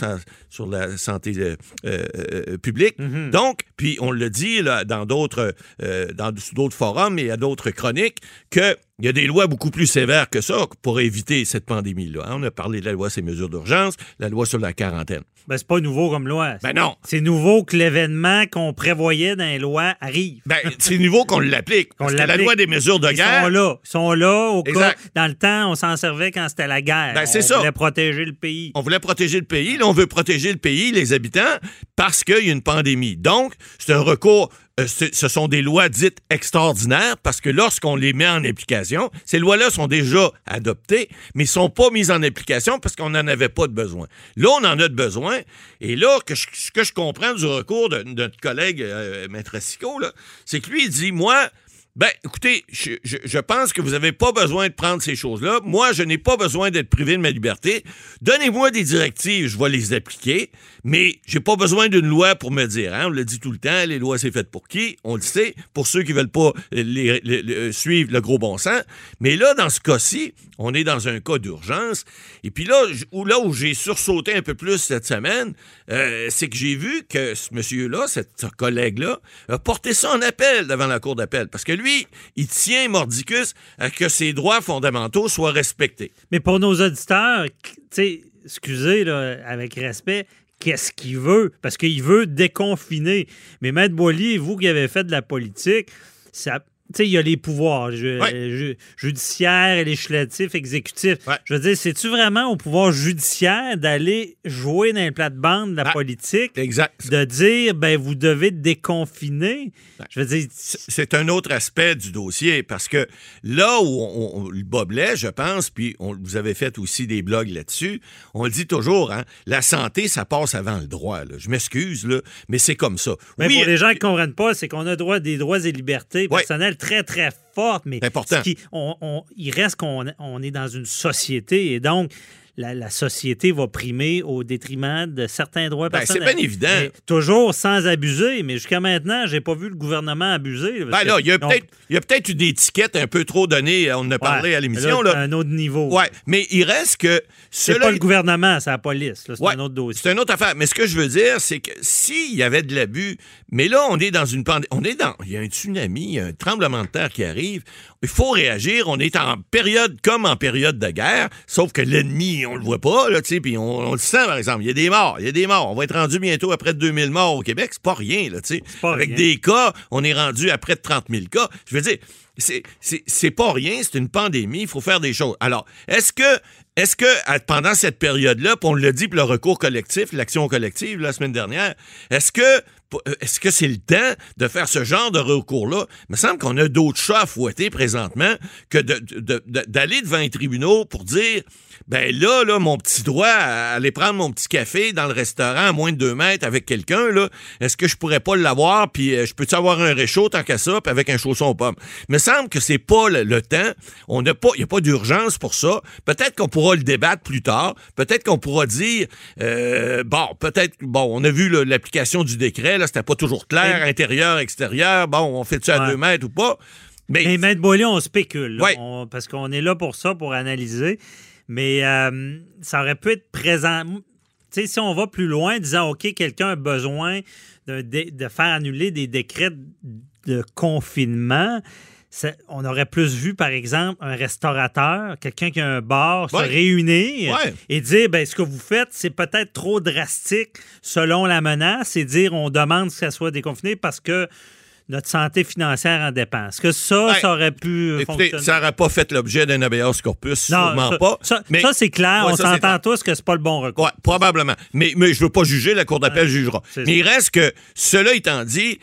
sur la santé euh, euh, publique. Donc, puis on le dit là, dans d'autres euh, dans d'autres forums et à d'autres chroniques que il y a des lois beaucoup plus sévères que ça pour éviter cette pandémie-là. hein. On a parlé de la loi sur les mesures d'urgence, la loi sur la quarantaine. Ben, c'est pas nouveau comme loi. Ben non. C'est nouveau que l'événement qu'on prévoyait dans les lois arrive. Ben, c'est nouveau qu'on l'applique. Parce que la loi des mesures de Ils guerre, sont là. Ils sont là au cas. Dans le temps, on s'en servait quand c'était la guerre. Ben, c'est on voulait protéger le pays. on voulait protéger le pays. Là, on veut protéger le pays, les habitants, parce qu'il y a une pandémie. Donc, c'est un recours. Euh, ce sont des lois dites extraordinaires parce que lorsqu'on les met en application, ces lois-là sont déjà adoptées, mais ne sont pas mises en application parce qu'on n'en avait pas de besoin. Là, on en a de besoin. Et là, ce que je comprends du recours de, notre collègue euh, Maître c'est que lui, il dit, moi, ben, écoutez, je, je- pense que vous n'avez pas besoin de prendre ces choses-là. Moi, je n'ai pas besoin d'être privé de ma liberté. Donnez-moi des directives, je vais les appliquer, mais j'ai pas besoin d'une loi pour me dire. hein. On le dit tout le temps, les lois, c'est fait pour qui? On le sait, pour ceux qui veulent pas les- les- suivre le gros bon sens. Mais là, dans ce cas-ci, on est dans un cas d'urgence. Et puis là, où, là où j'ai sursauté un peu plus cette semaine, euh, c'est que j'ai vu que ce monsieur-là, ce collègue-là, a porté ça en appel devant la Cour d'appel. Parce que lui, il tient mordicus à que ses droits fondamentaux soient respectés. Mais pour nos auditeurs, excusez, là, avec respect, qu'est-ce qu'il veut? Parce qu'il veut déconfiner. Mais Maître Boily, vous qui avez fait de la politique, ça. Il y a les pouvoirs ju- Ouais. ju- judiciaires, législatifs, exécutifs. Ouais. Je veux dire, c'est-tu vraiment au pouvoir judiciaire d'aller jouer dans les plates-bandes de la Ah, politique, Exact. de dire, ben, vous devez déconfiner? Je veux dire, C'est un autre aspect du dossier parce que là où on, on- le blesse, je pense, puis on, vous avez fait aussi des blogs là-dessus, on le dit toujours, hein, la santé, ça passe avant le droit. là. Je m'excuse, là, mais c'est comme ça. Mais Oui, pour les gens qui ne comprennent pas, c'est qu'on a droit des droits et libertés Ouais. Très, très fortes, mais important. ce qui- on- on- il reste qu'on on est dans une société et donc la, la société va primer au détriment de certains droits Ben, c'est personnels. bien évident. Mais toujours sans abuser, mais jusqu'à maintenant, j'ai pas vu le gouvernement abuser. là, Ben là, il y a peut-être des étiquettes un peu trop données, on en a Ouais. parlé à l'émission. Là, Là, Un autre niveau. Ouais, mais il reste que C'est pas le gouvernement, c'est la police. C'est Ouais, un autre dossier. C'est une autre affaire. Mais ce que je veux dire, c'est que s'il y avait de l'abus, mais là, on est dans une pandémie. On est dans. Il y a un tsunami, il y a un tremblement de terre qui arrive. Il faut réagir. On est en période comme en période de guerre, sauf que l'ennemi, on le voit pas, là, tu sais, puis on, on le sent, par exemple. Il y a des morts. Il y a des morts. On va être rendu bientôt à près de 2000 morts au Québec. C'est pas rien, là, tu sais. Avec rien. des cas, on est rendu à près de 30 000 cas. Je veux dire, c'est- c'est c'est pas rien, c'est une pandémie, il faut faire des choses. Alors, est-ce que, est-ce que pendant cette période-là, puis on le dit pour le recours collectif, l'action collective la semaine dernière, est-ce que est-ce que c'est le temps de faire ce genre de recours-là? Il me semble qu'on a d'autres chats à fouetter présentement que d'aller devant les tribunaux pour dire ben là, là, mon petit droit à aller prendre mon petit café dans le restaurant à moins de deux mètres avec quelqu'un, là, est-ce que je pourrais pas l'avoir, puis euh, je peux-tu avoir un réchaud tant qu'à ça, puis avec un chausson aux pommes? Il me semble que c'est pas le, temps. On n'a pas, il n'y a pas d'urgence pour ça. Peut-être qu'on pourra le débattre plus tard. Peut-être qu'on pourra dire, euh, bon, peut-être, bon, on a vu l'application du décret, c'était pas toujours clair, intérieur, extérieur, bon, on fait-tu à Ouais. deux mètres ou pas? Mais, Mais Maître Boilly, on spécule. là. Ouais. On- parce qu'on est là pour ça, pour analyser. Mais euh, ça aurait pu être présent. Tu sais, si on va plus loin, disant, OK, quelqu'un a besoin dé- de faire annuler des décrets de confinement, ça- on aurait plus vu, par exemple, un restaurateur, quelqu'un qui a un bar, Ouais. se réunir Ouais. et dire, ben, ce que vous faites, c'est peut-être trop drastique selon la menace et dire, on demande que ça soit déconfiné parce que notre santé financière en dépend. Est-ce que ça, Ouais. ça aurait pu euh, écoutez, fonctionner? ça n'aurait pas fait l'objet d'un habeas corpus, sûrement ça, pas. Ça, mais- ça, c'est clair. Ouais, on s'entend tous que c'est pas le bon recours. Ouais, probablement. Mais, mais je veux pas juger, la Cour d'appel jugera. Mais il reste que, cela étant dit,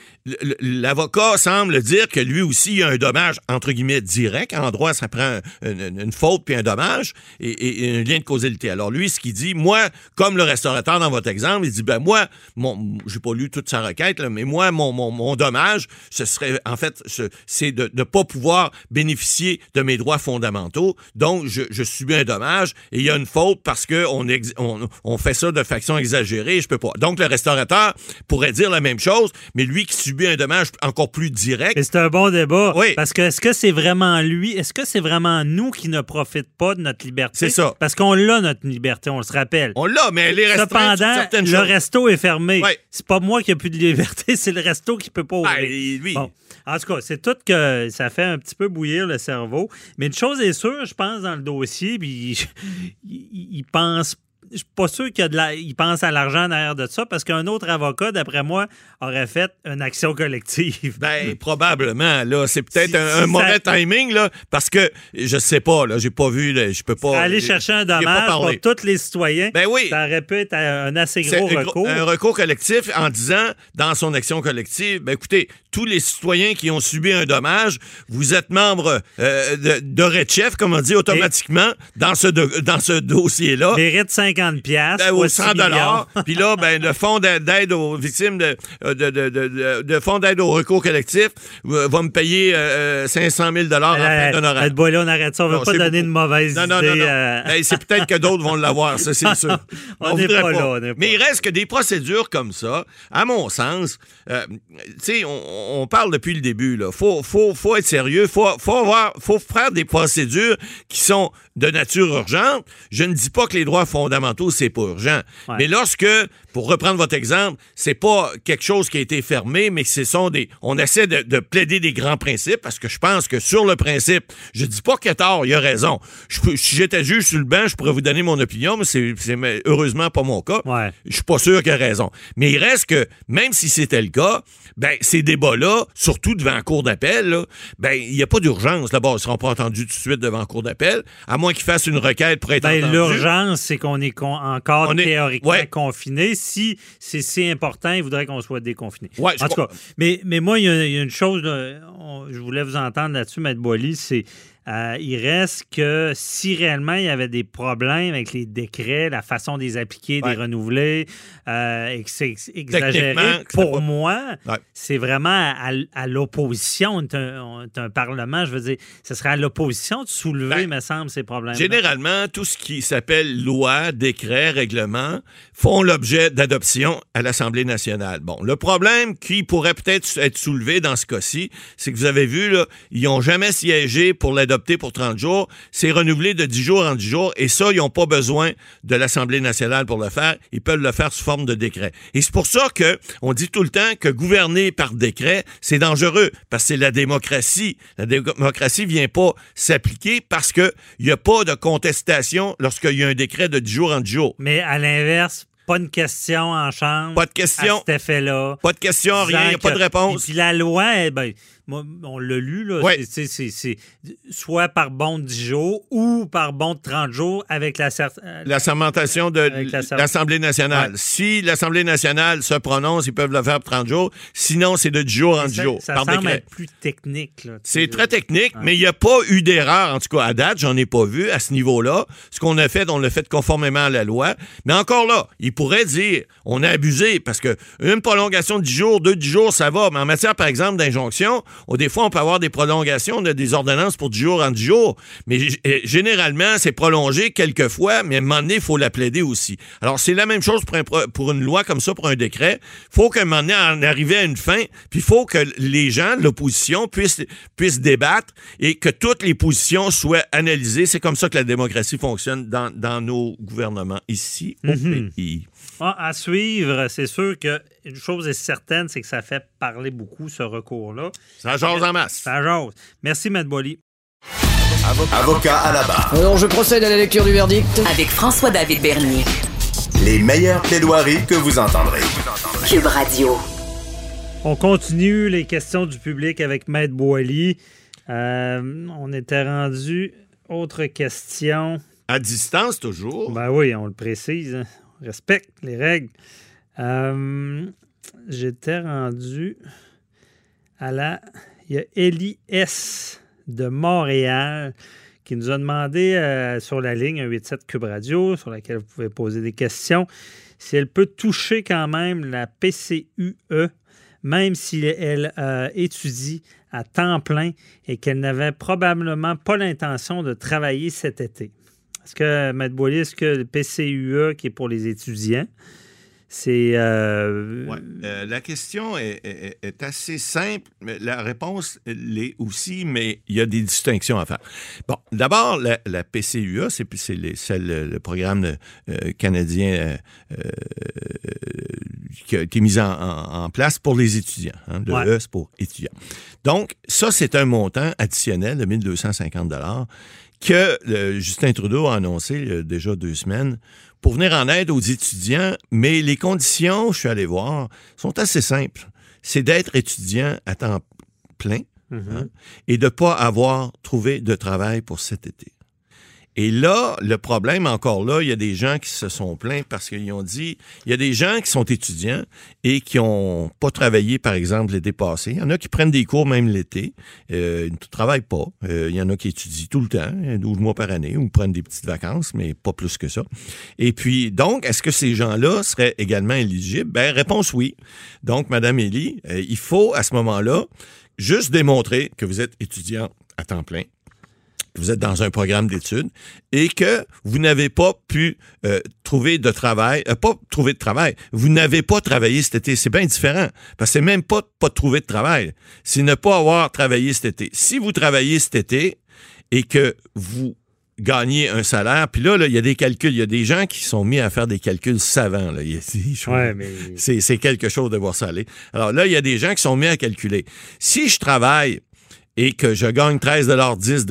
l'avocat semble dire que lui aussi, il y a un dommage, entre guillemets, direct. En droit, ça prend une, une- une faute puis un dommage et, et- et un lien de causalité. Alors lui, ce qu'il dit, moi, comme le restaurateur dans votre exemple, il dit, ben moi, mon, j'ai pas lu toute sa requête, là, mais moi, mon, mon, mon dommage, ce serait, en fait, ce- c'est de ne pas pouvoir bénéficier de mes droits fondamentaux. Donc, je, je subis un dommage et il y a une faute parce que on, fait ça de façon exagérée. Je peux pas. Donc, le restaurateur pourrait dire la même chose, mais lui qui subit un dommage encore plus direct. C'est un bon débat. Oui. Parce que est-ce que c'est vraiment lui? Est-ce que c'est vraiment nous qui ne profitent pas de notre liberté? C'est ça. Parce qu'on l'a, notre liberté, on se rappelle. On l'a, mais les restreintes sur Cependant, le choses. resto est fermé. C'est pas moi qui ai plus de liberté, *laughs* c'est le resto qui peut pas ouvrir. Ben, En tout cas, c'est tout que ça fait un petit peu bouillir le cerveau. Mais une chose est sûre, je pense, dans le dossier, puis *laughs* il- il pense. Je suis pas sûr qu'il y a de la, il pense à l'argent derrière de ça, parce qu'un autre avocat, d'après moi, aurait fait une action collective. Ben, probablement, là. C'est peut-être Si- un, si un ça- mauvais timing, là, parce que je sais pas, là. J'ai pas vu, là, je peux pas. aller chercher un dommage pour tous les citoyens, Ben oui. ça aurait pu être un assez gros recours. un recours collectif en disant, dans son action collective, ben écoutez, tous les citoyens qui ont subi un dommage, vous êtes membre euh, de, de Redchef, comme on dit, automatiquement, dans ce, dans ce dossier-là. Mérite 50 piastres. Ben, fois au 6 100 dollars. *laughs* Puis là, ben, le fonds d'a- d'aide aux victimes de, de, de, de, de- fonds d'aide au recours collectif euh, va me payer euh, 500 000 dollars en fin d'honoraire. là, on arrête ça. On ne veut pas donner de mauvaises Non, non, non, non. euh, Hey, c'est peut-être que d'autres vont l'avoir, ça, c'est sûr. *laughs* On n'est pas là, on n'est pas. Mais il reste que des procédures comme ça, à mon sens, euh, tu sais, on, on parle depuis le début, là. Faut, faut, faut être sérieux. Faut, faut avoir, faut faire des procédures qui sont de nature urgente. Je ne dis pas que les droits fondamentaux, c'est pas urgent. Ouais. Mais lorsque, pour reprendre votre exemple, c'est pas quelque chose qui a été fermé, mais ce sont des, on essaie de, de plaider des grands principes parce que je pense que sur le principe, je dis pas qu'il a tort, il a raison. Je si j'étais juge sur le banc, je pourrais vous donner mon opinion, mais c'est, heureusement pas mon cas. Ouais. Je suis pas sûr qu'il a raison. Mais il reste que, même si c'était le cas, ben, ces débats-là, surtout devant la cour d'appel, ben, il n'y a pas d'urgence. D'abord, ils ne seront pas entendus tout de suite devant la cour d'appel, à moins qu'ils fassent une requête pour être Ben. L'urgence, c'est qu'on est con- encore On est- théoriquement ouais. confiné. Si c'est si important, il voudrait qu'on soit déconfiné. Ouais, je en tout cas, mais, mais moi, il y, a- il y a une chose, là, on- je voulais vous entendre là-dessus, Maître Boily, c'est euh, il reste que si réellement il y avait des problèmes avec les décrets, la façon de les appliquer, Ouais. des renouveler, euh, et que c'est exagéré, pour pas- moi, Ouais. c'est vraiment à, à l'opposition. On est un, on est un Parlement, je veux dire, ce serait à l'opposition de soulever, Ben, me semble, ces problèmes. Généralement, tout ce qui s'appelle loi, décret, règlement font l'objet d'adoption à l'Assemblée nationale. Bon, le problème qui pourrait peut-être être soulevé dans ce cas-ci, c'est que vous avez vu, là, ils n'ont jamais siégé pour l'adopter pour 30 jours. C'est renouvelé de 10 jours en 10 jours et ça, ils n'ont pas besoin de l'Assemblée nationale pour le faire. Ils peuvent le faire sous forme de décret. Et c'est pour ça que on dit tout le temps que gouverner par décret, c'est dangereux parce que c'est la démocratie. La démocratie vient pas s'appliquer parce que il n'y a pas de contestation lorsqu'il y a un décret de 10 jours en 10 jours. Mais à l'inverse, pas de question en chambre. Pas de question. À cet effet-là. Pas de question, rien, il n'y a pas de réponse. Puis la loi, eh ben, moi, on l'a lu, là. Ouais. c'est- c'est- soit par bon de 10 jours ou par bon de 30 jours avec la cer- euh, La sermentation de la l'Assemblée nationale. Ouais. Si l'Assemblée nationale se prononce, ils peuvent le faire pour 30 jours. Sinon, c'est de 10 jours en 10 ça, jours, ça par semble être plus technique. C'est très technique, mais il n'y a pas eu d'erreur, en tout cas à date, j'en ai pas vu à ce niveau-là. Ce qu'on a fait, on l'a fait conformément à la loi. Mais encore là, il pourrait dire, on a abusé, parce que une prolongation de 10 jours, deux 10 jours, ça va. Mais en matière, par exemple, d'injonction, on- des fois, on peut avoir des prolongations, on a des ordonnances pour 10 jours en 10 jours. Mais eh, généralement, c'est prolongé quelques fois, mais à un moment donné, il faut la plaider aussi. Alors, c'est la même chose pour, un pro- pour une loi comme ça, pour un décret. Il faut qu'à un moment donné, en arriver à une fin, puis il faut que les gens de l'opposition puissent, puissent débattre et que toutes les positions soient analysées. C'est comme ça que la démocratie fonctionne dans, dans nos gouvernements ici au pays. Ah, à suivre, c'est sûr qu'une chose est certaine, c'est que ça fait parler beaucoup, ce recours-là. Ça jase en masse. Ça jase. Merci, Matt Boily. Avocat à la barre. Alors je procède à la lecture du verdict. Avec François-David Bernier. Les meilleures plaidoiries que vous entendrez. Cube Radio. On continue les questions du public avec Maître Boily. Euh, on était rendu. Autre question. À distance, toujours. Ben oui, on le précise. Respecte les règles. Euh, J'étais rendu à la. Il y a Ellie S. de Montréal qui nous a demandé euh, sur la ligne un 87 Cube Radio, sur laquelle vous pouvez poser des questions, si elle peut toucher quand même la PCUE même si elle euh, étudie à temps plein et qu'elle n'avait probablement pas l'intention de travailler cet été. Est-ce que, M. Boilly, est-ce que le PCUE, qui est pour les étudiants, c'est. euh, Ouais. Euh, la question est, est- est assez simple, mais la réponse l'est aussi, mais il y a des distinctions à faire. Bon, d'abord, la, la PCUA, c'est c'est les- c'est le, le programme euh, canadien qui a été mis en, en- en place pour les étudiants. hein. Le Ouais. E, c'est pour étudiants. Donc, ça, c'est un montant additionnel de 1250 que euh, Justin Trudeau a annoncé il y a déjà deux semaines pour venir en aide aux étudiants, mais les conditions, je suis allé voir, sont assez simples. C'est d'être étudiant à temps plein hein, et de ne pas avoir trouvé de travail pour cet été. Et là, le problème, encore là, il y a des gens qui se sont plaints parce qu'ils ont dit, il y a des gens qui sont étudiants et qui n'ont pas travaillé, par exemple, l'été passé. Il y en a qui prennent des cours même l'été. Euh, ils ne travaillent pas. Euh, il y en a qui étudient tout le temps, 12 mois par année, ou prennent des petites vacances, mais pas plus que ça. Et puis, donc, est-ce que ces gens-là seraient également éligibles? Ben, réponse oui. Donc, Madame Élie, euh, il faut, à ce moment-là, juste démontrer que vous êtes étudiant à temps plein, que vous êtes dans un programme d'études et que vous n'avez pas pu euh, trouver de travail, euh, pas trouver de travail, vous n'avez pas travaillé cet été. C'est bien différent parce que c'est même pas pas trouver de travail, c'est ne pas avoir travaillé cet été. Si vous travaillez cet été et que vous gagnez un salaire, puis là, il y a des calculs, il y a des gens qui sont mis à faire des calculs savants. Là. Ouais, mais- c'est quelque chose de voir ça aller. Alors là, il y a des gens qui sont mis à calculer. Si je travaille et que je gagne 13 10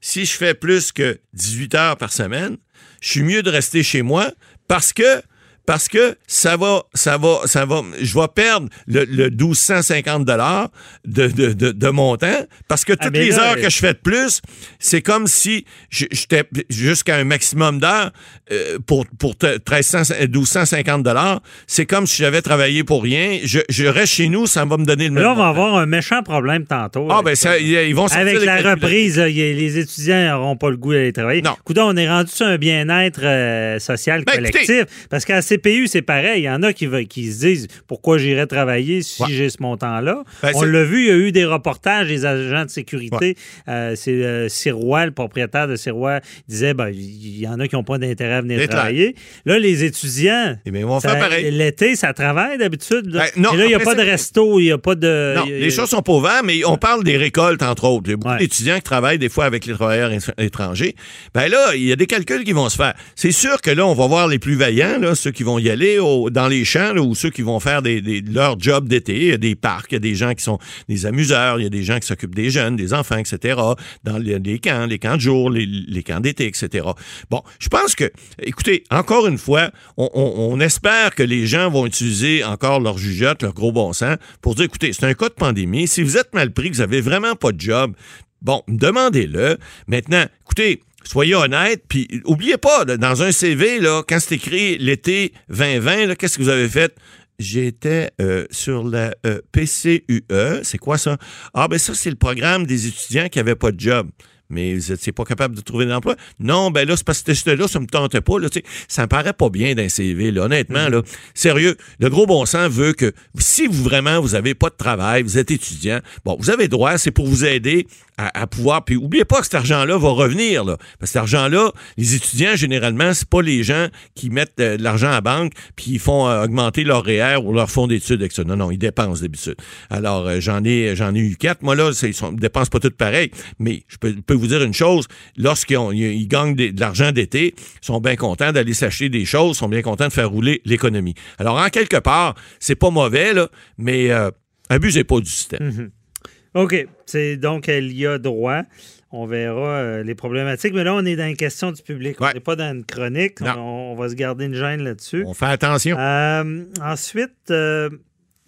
si je fais plus que 18 heures par semaine, je suis mieux de rester chez moi parce que parce que ça va, ça va, ça va, je vais perdre le, le 1250 dollars de, de, de, de montant parce que Ah, toutes les là, heures que je fais de plus, c'est comme si j'étais jusqu'à un maximum d'heures euh, pour, pour te- 1300, 1250 dollars. C'est comme si j'avais travaillé pour rien. Je, je reste chez nous, ça va me donner le même Là, on va avoir un méchant problème tantôt. Ah, ben, ça, ils vont Avec la reprise, là, les étudiants n'auront pas le goût d'aller travailler. Non. Coudon, on est rendu sur un bien-être euh, social Ben, collectif. écoutez- parce qu'à CPU, c'est pareil. Il y en a qui, se disent pourquoi j'irais travailler si Ouais. j'ai ce montant-là? Ben, on l'a vu, il y a eu des reportages des agents de sécurité. Euh, c'est euh, Sirois, le propriétaire de Sirois, disait ben, il y en a qui n'ont pas d'intérêt à venir travailler. Là, les étudiants. Eh bien, ils vont ça- faire pareil. L'été, ça travaille d'habitude. Ben, Et là, il n'y a pas de resto, il n'y a pas de. Non, a- les choses sont pas ouvertes, mais on parle des récoltes, entre autres. Il y a beaucoup Ouais. d'étudiants qui travaillent des fois avec les travailleurs étr- étrangers. Ben là, il y a des calculs qui vont se faire. C'est sûr que là, on va voir les plus vaillants, là, ceux qui vont y aller dans les champs, ou ceux qui vont faire des, leur job d'été. Il y a des parcs, il y a des gens qui sont des amuseurs, il y a des gens qui s'occupent des jeunes, des enfants, etc. Dans les, camps, les camps de jour, les, camps d'été, etc. Bon, je pense que, écoutez, encore une fois, on espère que les gens vont utiliser encore leur jugeote, leur gros bon sens, pour dire, écoutez, c'est un cas de pandémie. Si vous êtes mal pris, que vous avez vraiment pas de job, bon, demandez-le. Maintenant, écoutez, Soyez honnête, puis oubliez pas, dans un CV, là, quand c'est écrit l'été 2020, là, qu'est-ce que vous avez fait? J'étais euh, sur la euh, PCUE. C'est quoi ça? Ah, ben ça, c'est le programme des étudiants qui n'avaient pas de job. Mais vous n'étiez pas capable de trouver d'emploi? Non, ben là, c'est parce que c'était là, ça me tentait pas. Là, ça me paraît pas bien d'un CV, là, honnêtement. Là, sérieux, le gros bon sens veut que si vous vraiment vous avez pas de travail, vous êtes étudiant, bon, vous avez droit, c'est pour vous aider à, à pouvoir. Puis oubliez pas que cet argent-là va revenir. Là, parce que cet argent-là, les étudiants, généralement, c'est pas les gens qui mettent euh, de l'argent à la banque puis ils font euh, augmenter leur REER ou leur fonds d'études avec ça. Non, non, ils dépensent d'habitude. Alors, euh, j'en ai j'en ai eu quatre. Moi, là, ils ne dépensent pas toutes pareil. Mais je peux, peux vous dire une chose, lorsqu'ils ils, gagnent des- de l'argent d'été, ils sont bien contents d'aller s'acheter des choses, ils sont bien contents de faire rouler l'économie. Alors, en quelque part, c'est pas mauvais, là, mais euh, abusez pas du système. OK. C'est donc elle y a droit. On verra euh, les problématiques. Mais là, on est dans une question du public. On n'est pas dans une chronique. On, on va se garder une gêne là-dessus. On fait attention. Euh, ensuite, euh,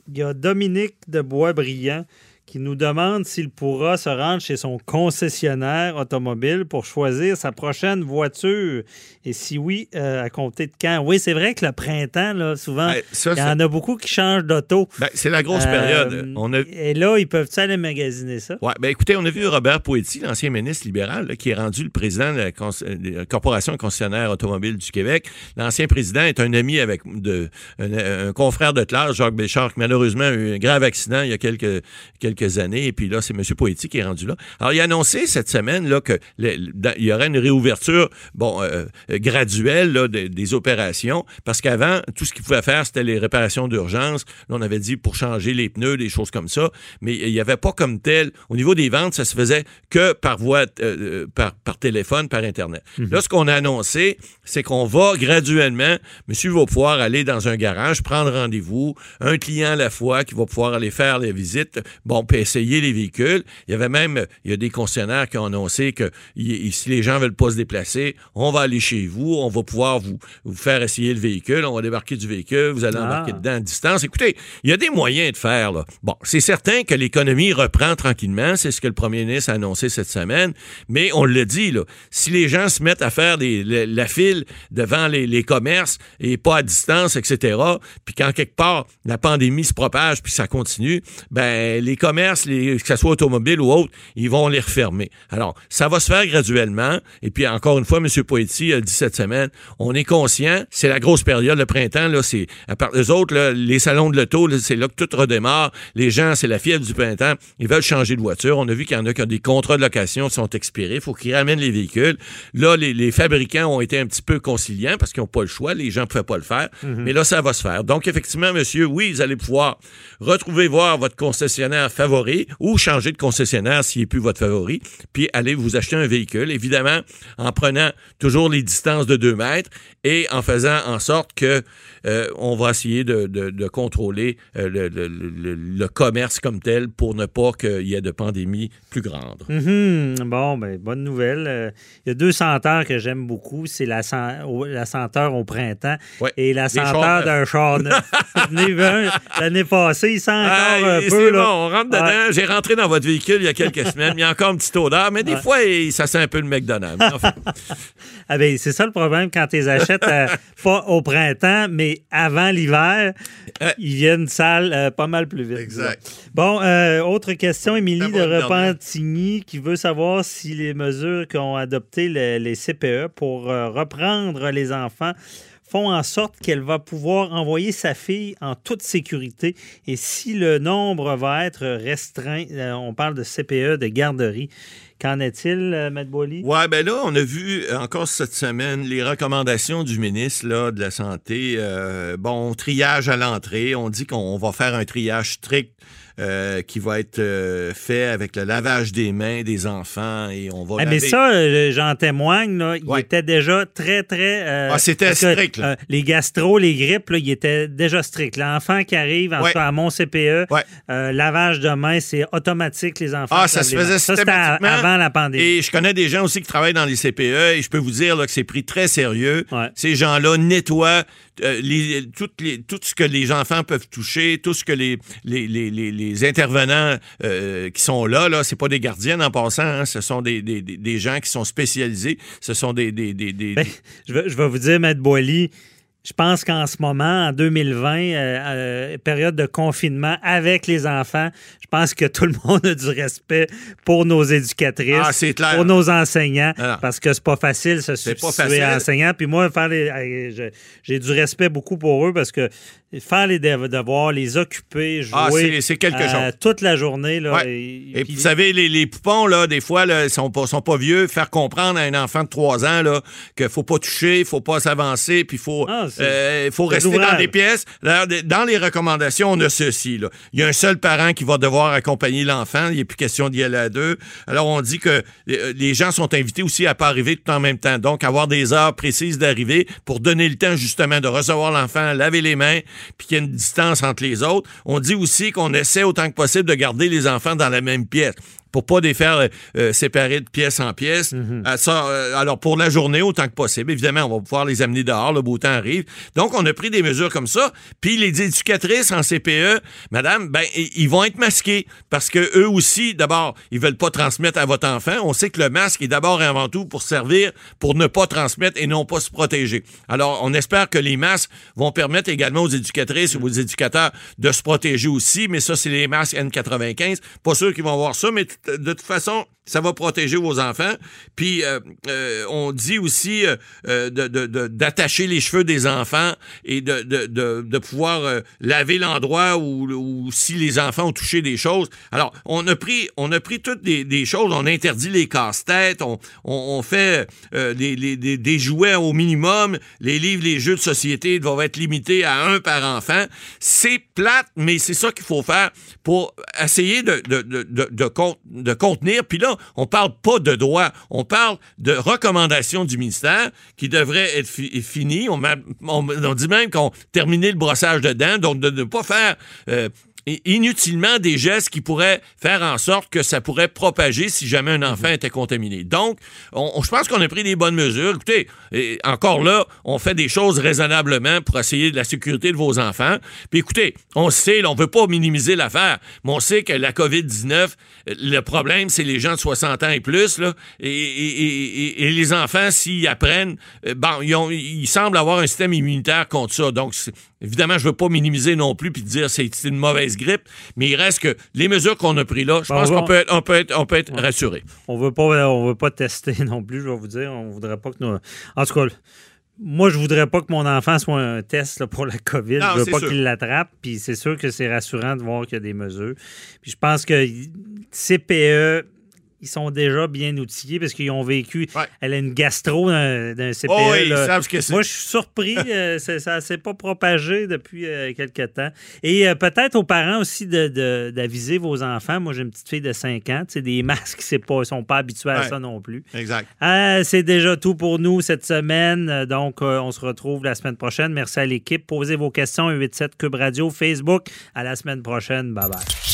il y a Dominique de Boisbriand qui nous demande s'il pourra se rendre chez son concessionnaire automobile pour choisir sa prochaine voiture. Et si oui, euh, à compter de quand? Oui, c'est vrai que le printemps, là, souvent, Ben, il y en a beaucoup qui changent d'auto. Ben, c'est la grosse Euh, période. On a... Et là, ils peuvent-tu aller magasiner ça? Ouais, ben écoutez, on a vu Robert Poetti, l'ancien ministre libéral, là, qui est rendu le président de la, cons- euh, de la Corporation concessionnaire automobile du Québec. L'ancien président est un ami avec de, un, un confrère de classe, Jacques Béchard, qui malheureusement a eu un grave accident il y a quelques, quelques années. Et puis là, c'est M. Poetti qui est rendu là. Alors, il a annoncé cette semaine là, que le- dans- il y aurait une réouverture bon, euh, euh, graduelle là, des opérations, parce qu'avant, tout ce qu'il pouvait faire, c'était les réparations d'urgence. Là, on avait dit pour changer les pneus, des choses comme ça, mais il n'y avait pas comme tel. Au niveau des ventes, ça se faisait que par voie, euh, par, par téléphone, par Internet. Là, ce qu'on a annoncé, c'est qu'on va graduellement, monsieur va pouvoir aller dans un garage, prendre rendez-vous, un client à la fois qui va pouvoir aller faire les visites, bon, puis essayer les véhicules. Il y avait même, il y a des concessionnaires qui ont annoncé que y- si les gens veulent pas se déplacer, on va aller chez vous, on va pouvoir vous, vous faire essayer le véhicule, on va débarquer du véhicule, vous allez Ah. embarquer dedans à distance. Écoutez, il y a des moyens de faire, là. Bon, c'est certain que l'économie reprend tranquillement, c'est ce que le premier ministre a annoncé cette semaine, mais on le dit, là, si les gens se mettent à faire des, la, la file devant les, les commerces et pas à distance, etc., puis quand quelque part la pandémie se propage puis ça continue, ben les commerces, les, que ce soit automobile ou autre, ils vont les refermer. Alors, ça va se faire graduellement. Et puis, encore une fois, M. Poetti a dit cette semaine, on est conscient, c'est la grosse période, le printemps, là, c'est, à part les autres, là, les salons de l'auto, c'est là que tout redémarre. Les gens, c'est la fièvre du printemps. Ils veulent changer de voiture. On a vu qu'il y en a qui ont des contrats de location qui sont expirés. Il faut qu'ils ramènent les véhicules. Là, les, les fabricants ont été un petit peu conciliants parce qu'ils n'ont pas le choix. Les gens ne pouvaient pas le faire. Mais là, ça va se faire. Donc, effectivement, monsieur, oui, vous allez pouvoir retrouver voir votre concessionnaire favori ou changer de concessionnaire s'il n'est plus votre favori, puis aller vous acheter un véhicule, évidemment, en prenant toujours les distances de 2 mètres et en faisant en sorte que euh, on va essayer de, de- de contrôler euh, le, le- le- le commerce comme tel pour ne pas qu'il y ait de pandémie plus grande. Mhm. Bon, ben, bonne nouvelle. Euh, Il y a deux senteurs que j'aime beaucoup. C'est la, la senteur au printemps Ouais. et la senteur d'un char neuf. *laughs* L'année passée, il sent encore Ah, un peu. bon, là. on rentre dedans. Ouais. J'ai rentré dans votre véhicule il y a quelques *laughs* semaines. Il y a encore une petite odeur, mais des Ouais. fois, ça sent un peu le McDonald's. *laughs* Enfin, Ah ben, c'est ça le problème quand tu les achètes euh, *laughs* pas au printemps, mais avant l'hiver, Ouais. ils viennent sales euh, pas mal plus vite. Exact. Bon, euh, autre question, Émilie de. Repentigny qui veut savoir si les mesures qu'ont adoptées le- les CPE pour euh, reprendre les enfants font en sorte qu'elle va pouvoir envoyer sa fille en toute sécurité et si le nombre va être restreint, euh, on parle de CPE, de garderie. Qu'en est-il, euh, Matt Boily? Ouais, ben là, on a vu euh, encore cette semaine les recommandations du ministre de la Santé. Bon, triage à l'entrée. On dit qu'on va faire un triage strict euh, qui va être euh, fait avec le lavage des mains des enfants et on va Ah, mais ça, euh, j'en témoigne, là, il Ouais. était déjà très, très... euh, Ah, c'était strict, là. les gastro, les grippes, là, il était déjà strict. L'enfant qui arrive, en Ouais. à mon CPE, Ouais. lavage de mains, c'est automatique, les enfants. Ah, ça se faisait Ça, c'était à- systématiquement. avant la pandémie. Et je connais des gens aussi qui travaillent dans les CPE et je peux vous dire que c'est pris très sérieux. Ces gens-là nettoient euh, les, toutes les- tout ce que les enfants peuvent toucher, tout ce que les, les, les, intervenants euh, qui sont là, là c'est pas des gardiens en passant, hein, ce sont des, des, des- gens qui sont spécialisés, ce sont des... des, des, des- Ben, je, vais, je vais vous dire, Maître Boily, je pense qu'en ce moment, en 2020, euh, euh, période de confinement avec les enfants, je pense que tout le *laughs* monde a du respect pour nos éducatrices, Ah, clair. pour nos enseignants, Alors. parce que c'est pas facile se substituer à enseignants. Puis moi, faire les- j'ai du respect beaucoup pour eux parce que faire les dev- devoirs, les occuper, jouer Ah, c'est- c'est quelque euh, chose. toute la journée. Là, Ouais. et, Et puis- vous savez, les, les poupons, là, des fois, là, ils sont pas, sont pas vieux. Faire comprendre à un enfant de 3 ans là, qu'il faut pas toucher, il faut pas s'avancer, puis il faut, C'est- euh, faut rester dans des pièces. Dans les recommandations, on a ceci. Là. Il y a un seul parent qui va devoir accompagner l'enfant. Il n'est plus question d'y aller à deux. Alors, on dit que euh, les gens sont invités aussi à pas arriver tout en même temps. Donc, avoir des heures précises d'arrivée pour donner le temps, justement, de recevoir l'enfant, laver les mains, puis qu'il y ait une distance entre les autres. On dit aussi qu'on essaie autant que possible de garder les enfants dans la même pièce. Pour pas les faire euh, séparer de pièce en pièce. Euh, ça, euh, alors, pour la journée, autant que possible, évidemment, on va pouvoir les amener dehors, le beau temps arrive. Donc, on a pris des mesures comme ça. Puis, les éducatrices en CPE, madame, ben, ils vont être masqués parce que eux aussi, d'abord, ils veulent pas transmettre à votre enfant. On sait que le masque est d'abord et avant tout pour servir, pour ne pas transmettre et non pas se protéger. Alors, on espère que les masques vont permettre également aux éducatrices et aux éducateurs de se protéger aussi, mais ça, c'est les masques N95. Pas sûr qu'ils vont voir ça, mais de toute façon, ça va protéger vos enfants. Puis, euh, euh, on dit aussi euh, euh, de- de- d'attacher les cheveux des enfants et de, pouvoir euh, laver l'endroit où, où si les enfants ont touché des choses. Alors, on a pris, on a pris toutes des, des choses. On interdit les casse-têtes. On, on, on fait euh, des, des- jouets au minimum. Les livres, les jeux de société doivent être limités à un par enfant. C'est plate, mais c'est ça qu'il faut faire pour essayer de, de, de, de, de contenir. Puis là, on parle pas de droit, on parle de recommandations du ministère qui devraient être fi- finies. On, on- on dit même qu'on terminait le brossage de dents, donc de ne pas faire euh, inutilement des gestes qui pourraient faire en sorte que ça pourrait propager si jamais un enfant était contaminé. Donc, on- on- je pense qu'on a pris des bonnes mesures. Écoutez, et encore là, on fait des choses raisonnablement pour essayer de la sécurité de vos enfants. Puis écoutez, on sait, là, on veut pas minimiser l'affaire, mais on sait que la COVID-19, euh, le problème, c'est les gens de 60 ans et plus, là, et, et- et- les enfants, s'ils apprennent, euh, bon, ils, ont- ils semblent avoir un système immunitaire contre ça. Donc, c'est- évidemment, je veux pas minimiser non plus puis dire c'est c'est une mauvaise grippe, mais il reste que les mesures qu'on a prises là, je Bon, pense qu'on peut être, on peut être, on peut être rassuré. On veut pas, on veut pas tester *laughs* non plus, je vais vous dire. On voudrait pas que nos... En tout cas, moi, je voudrais pas que mon enfant soit un test là, pour la COVID. Non, je veux pas qu'il l'attrape. Puis c'est sûr que c'est rassurant de voir qu'il y a des mesures. Puis je pense que CPE, ils sont déjà bien outillés parce qu'ils ont vécu. Ouais. Elle a une gastro d'un d'un CPE. Oh oui, ils là. savent ce que c'est. Moi, je suis surpris. euh, *laughs* ça ça s'est pas propagé depuis euh, quelques temps. Et euh, peut-être aux parents aussi de- de- d'aviser vos enfants. Moi, j'ai une petite fille de 5 ans. Sais, des masques, c'est pas, sont pas habitués à ça non plus. Exact. Euh, c'est déjà tout pour nous cette semaine. Donc, on se retrouve la semaine prochaine. Merci à l'équipe. Posez vos questions 87 Cube Radio, Facebook. À la semaine prochaine. Bye bye.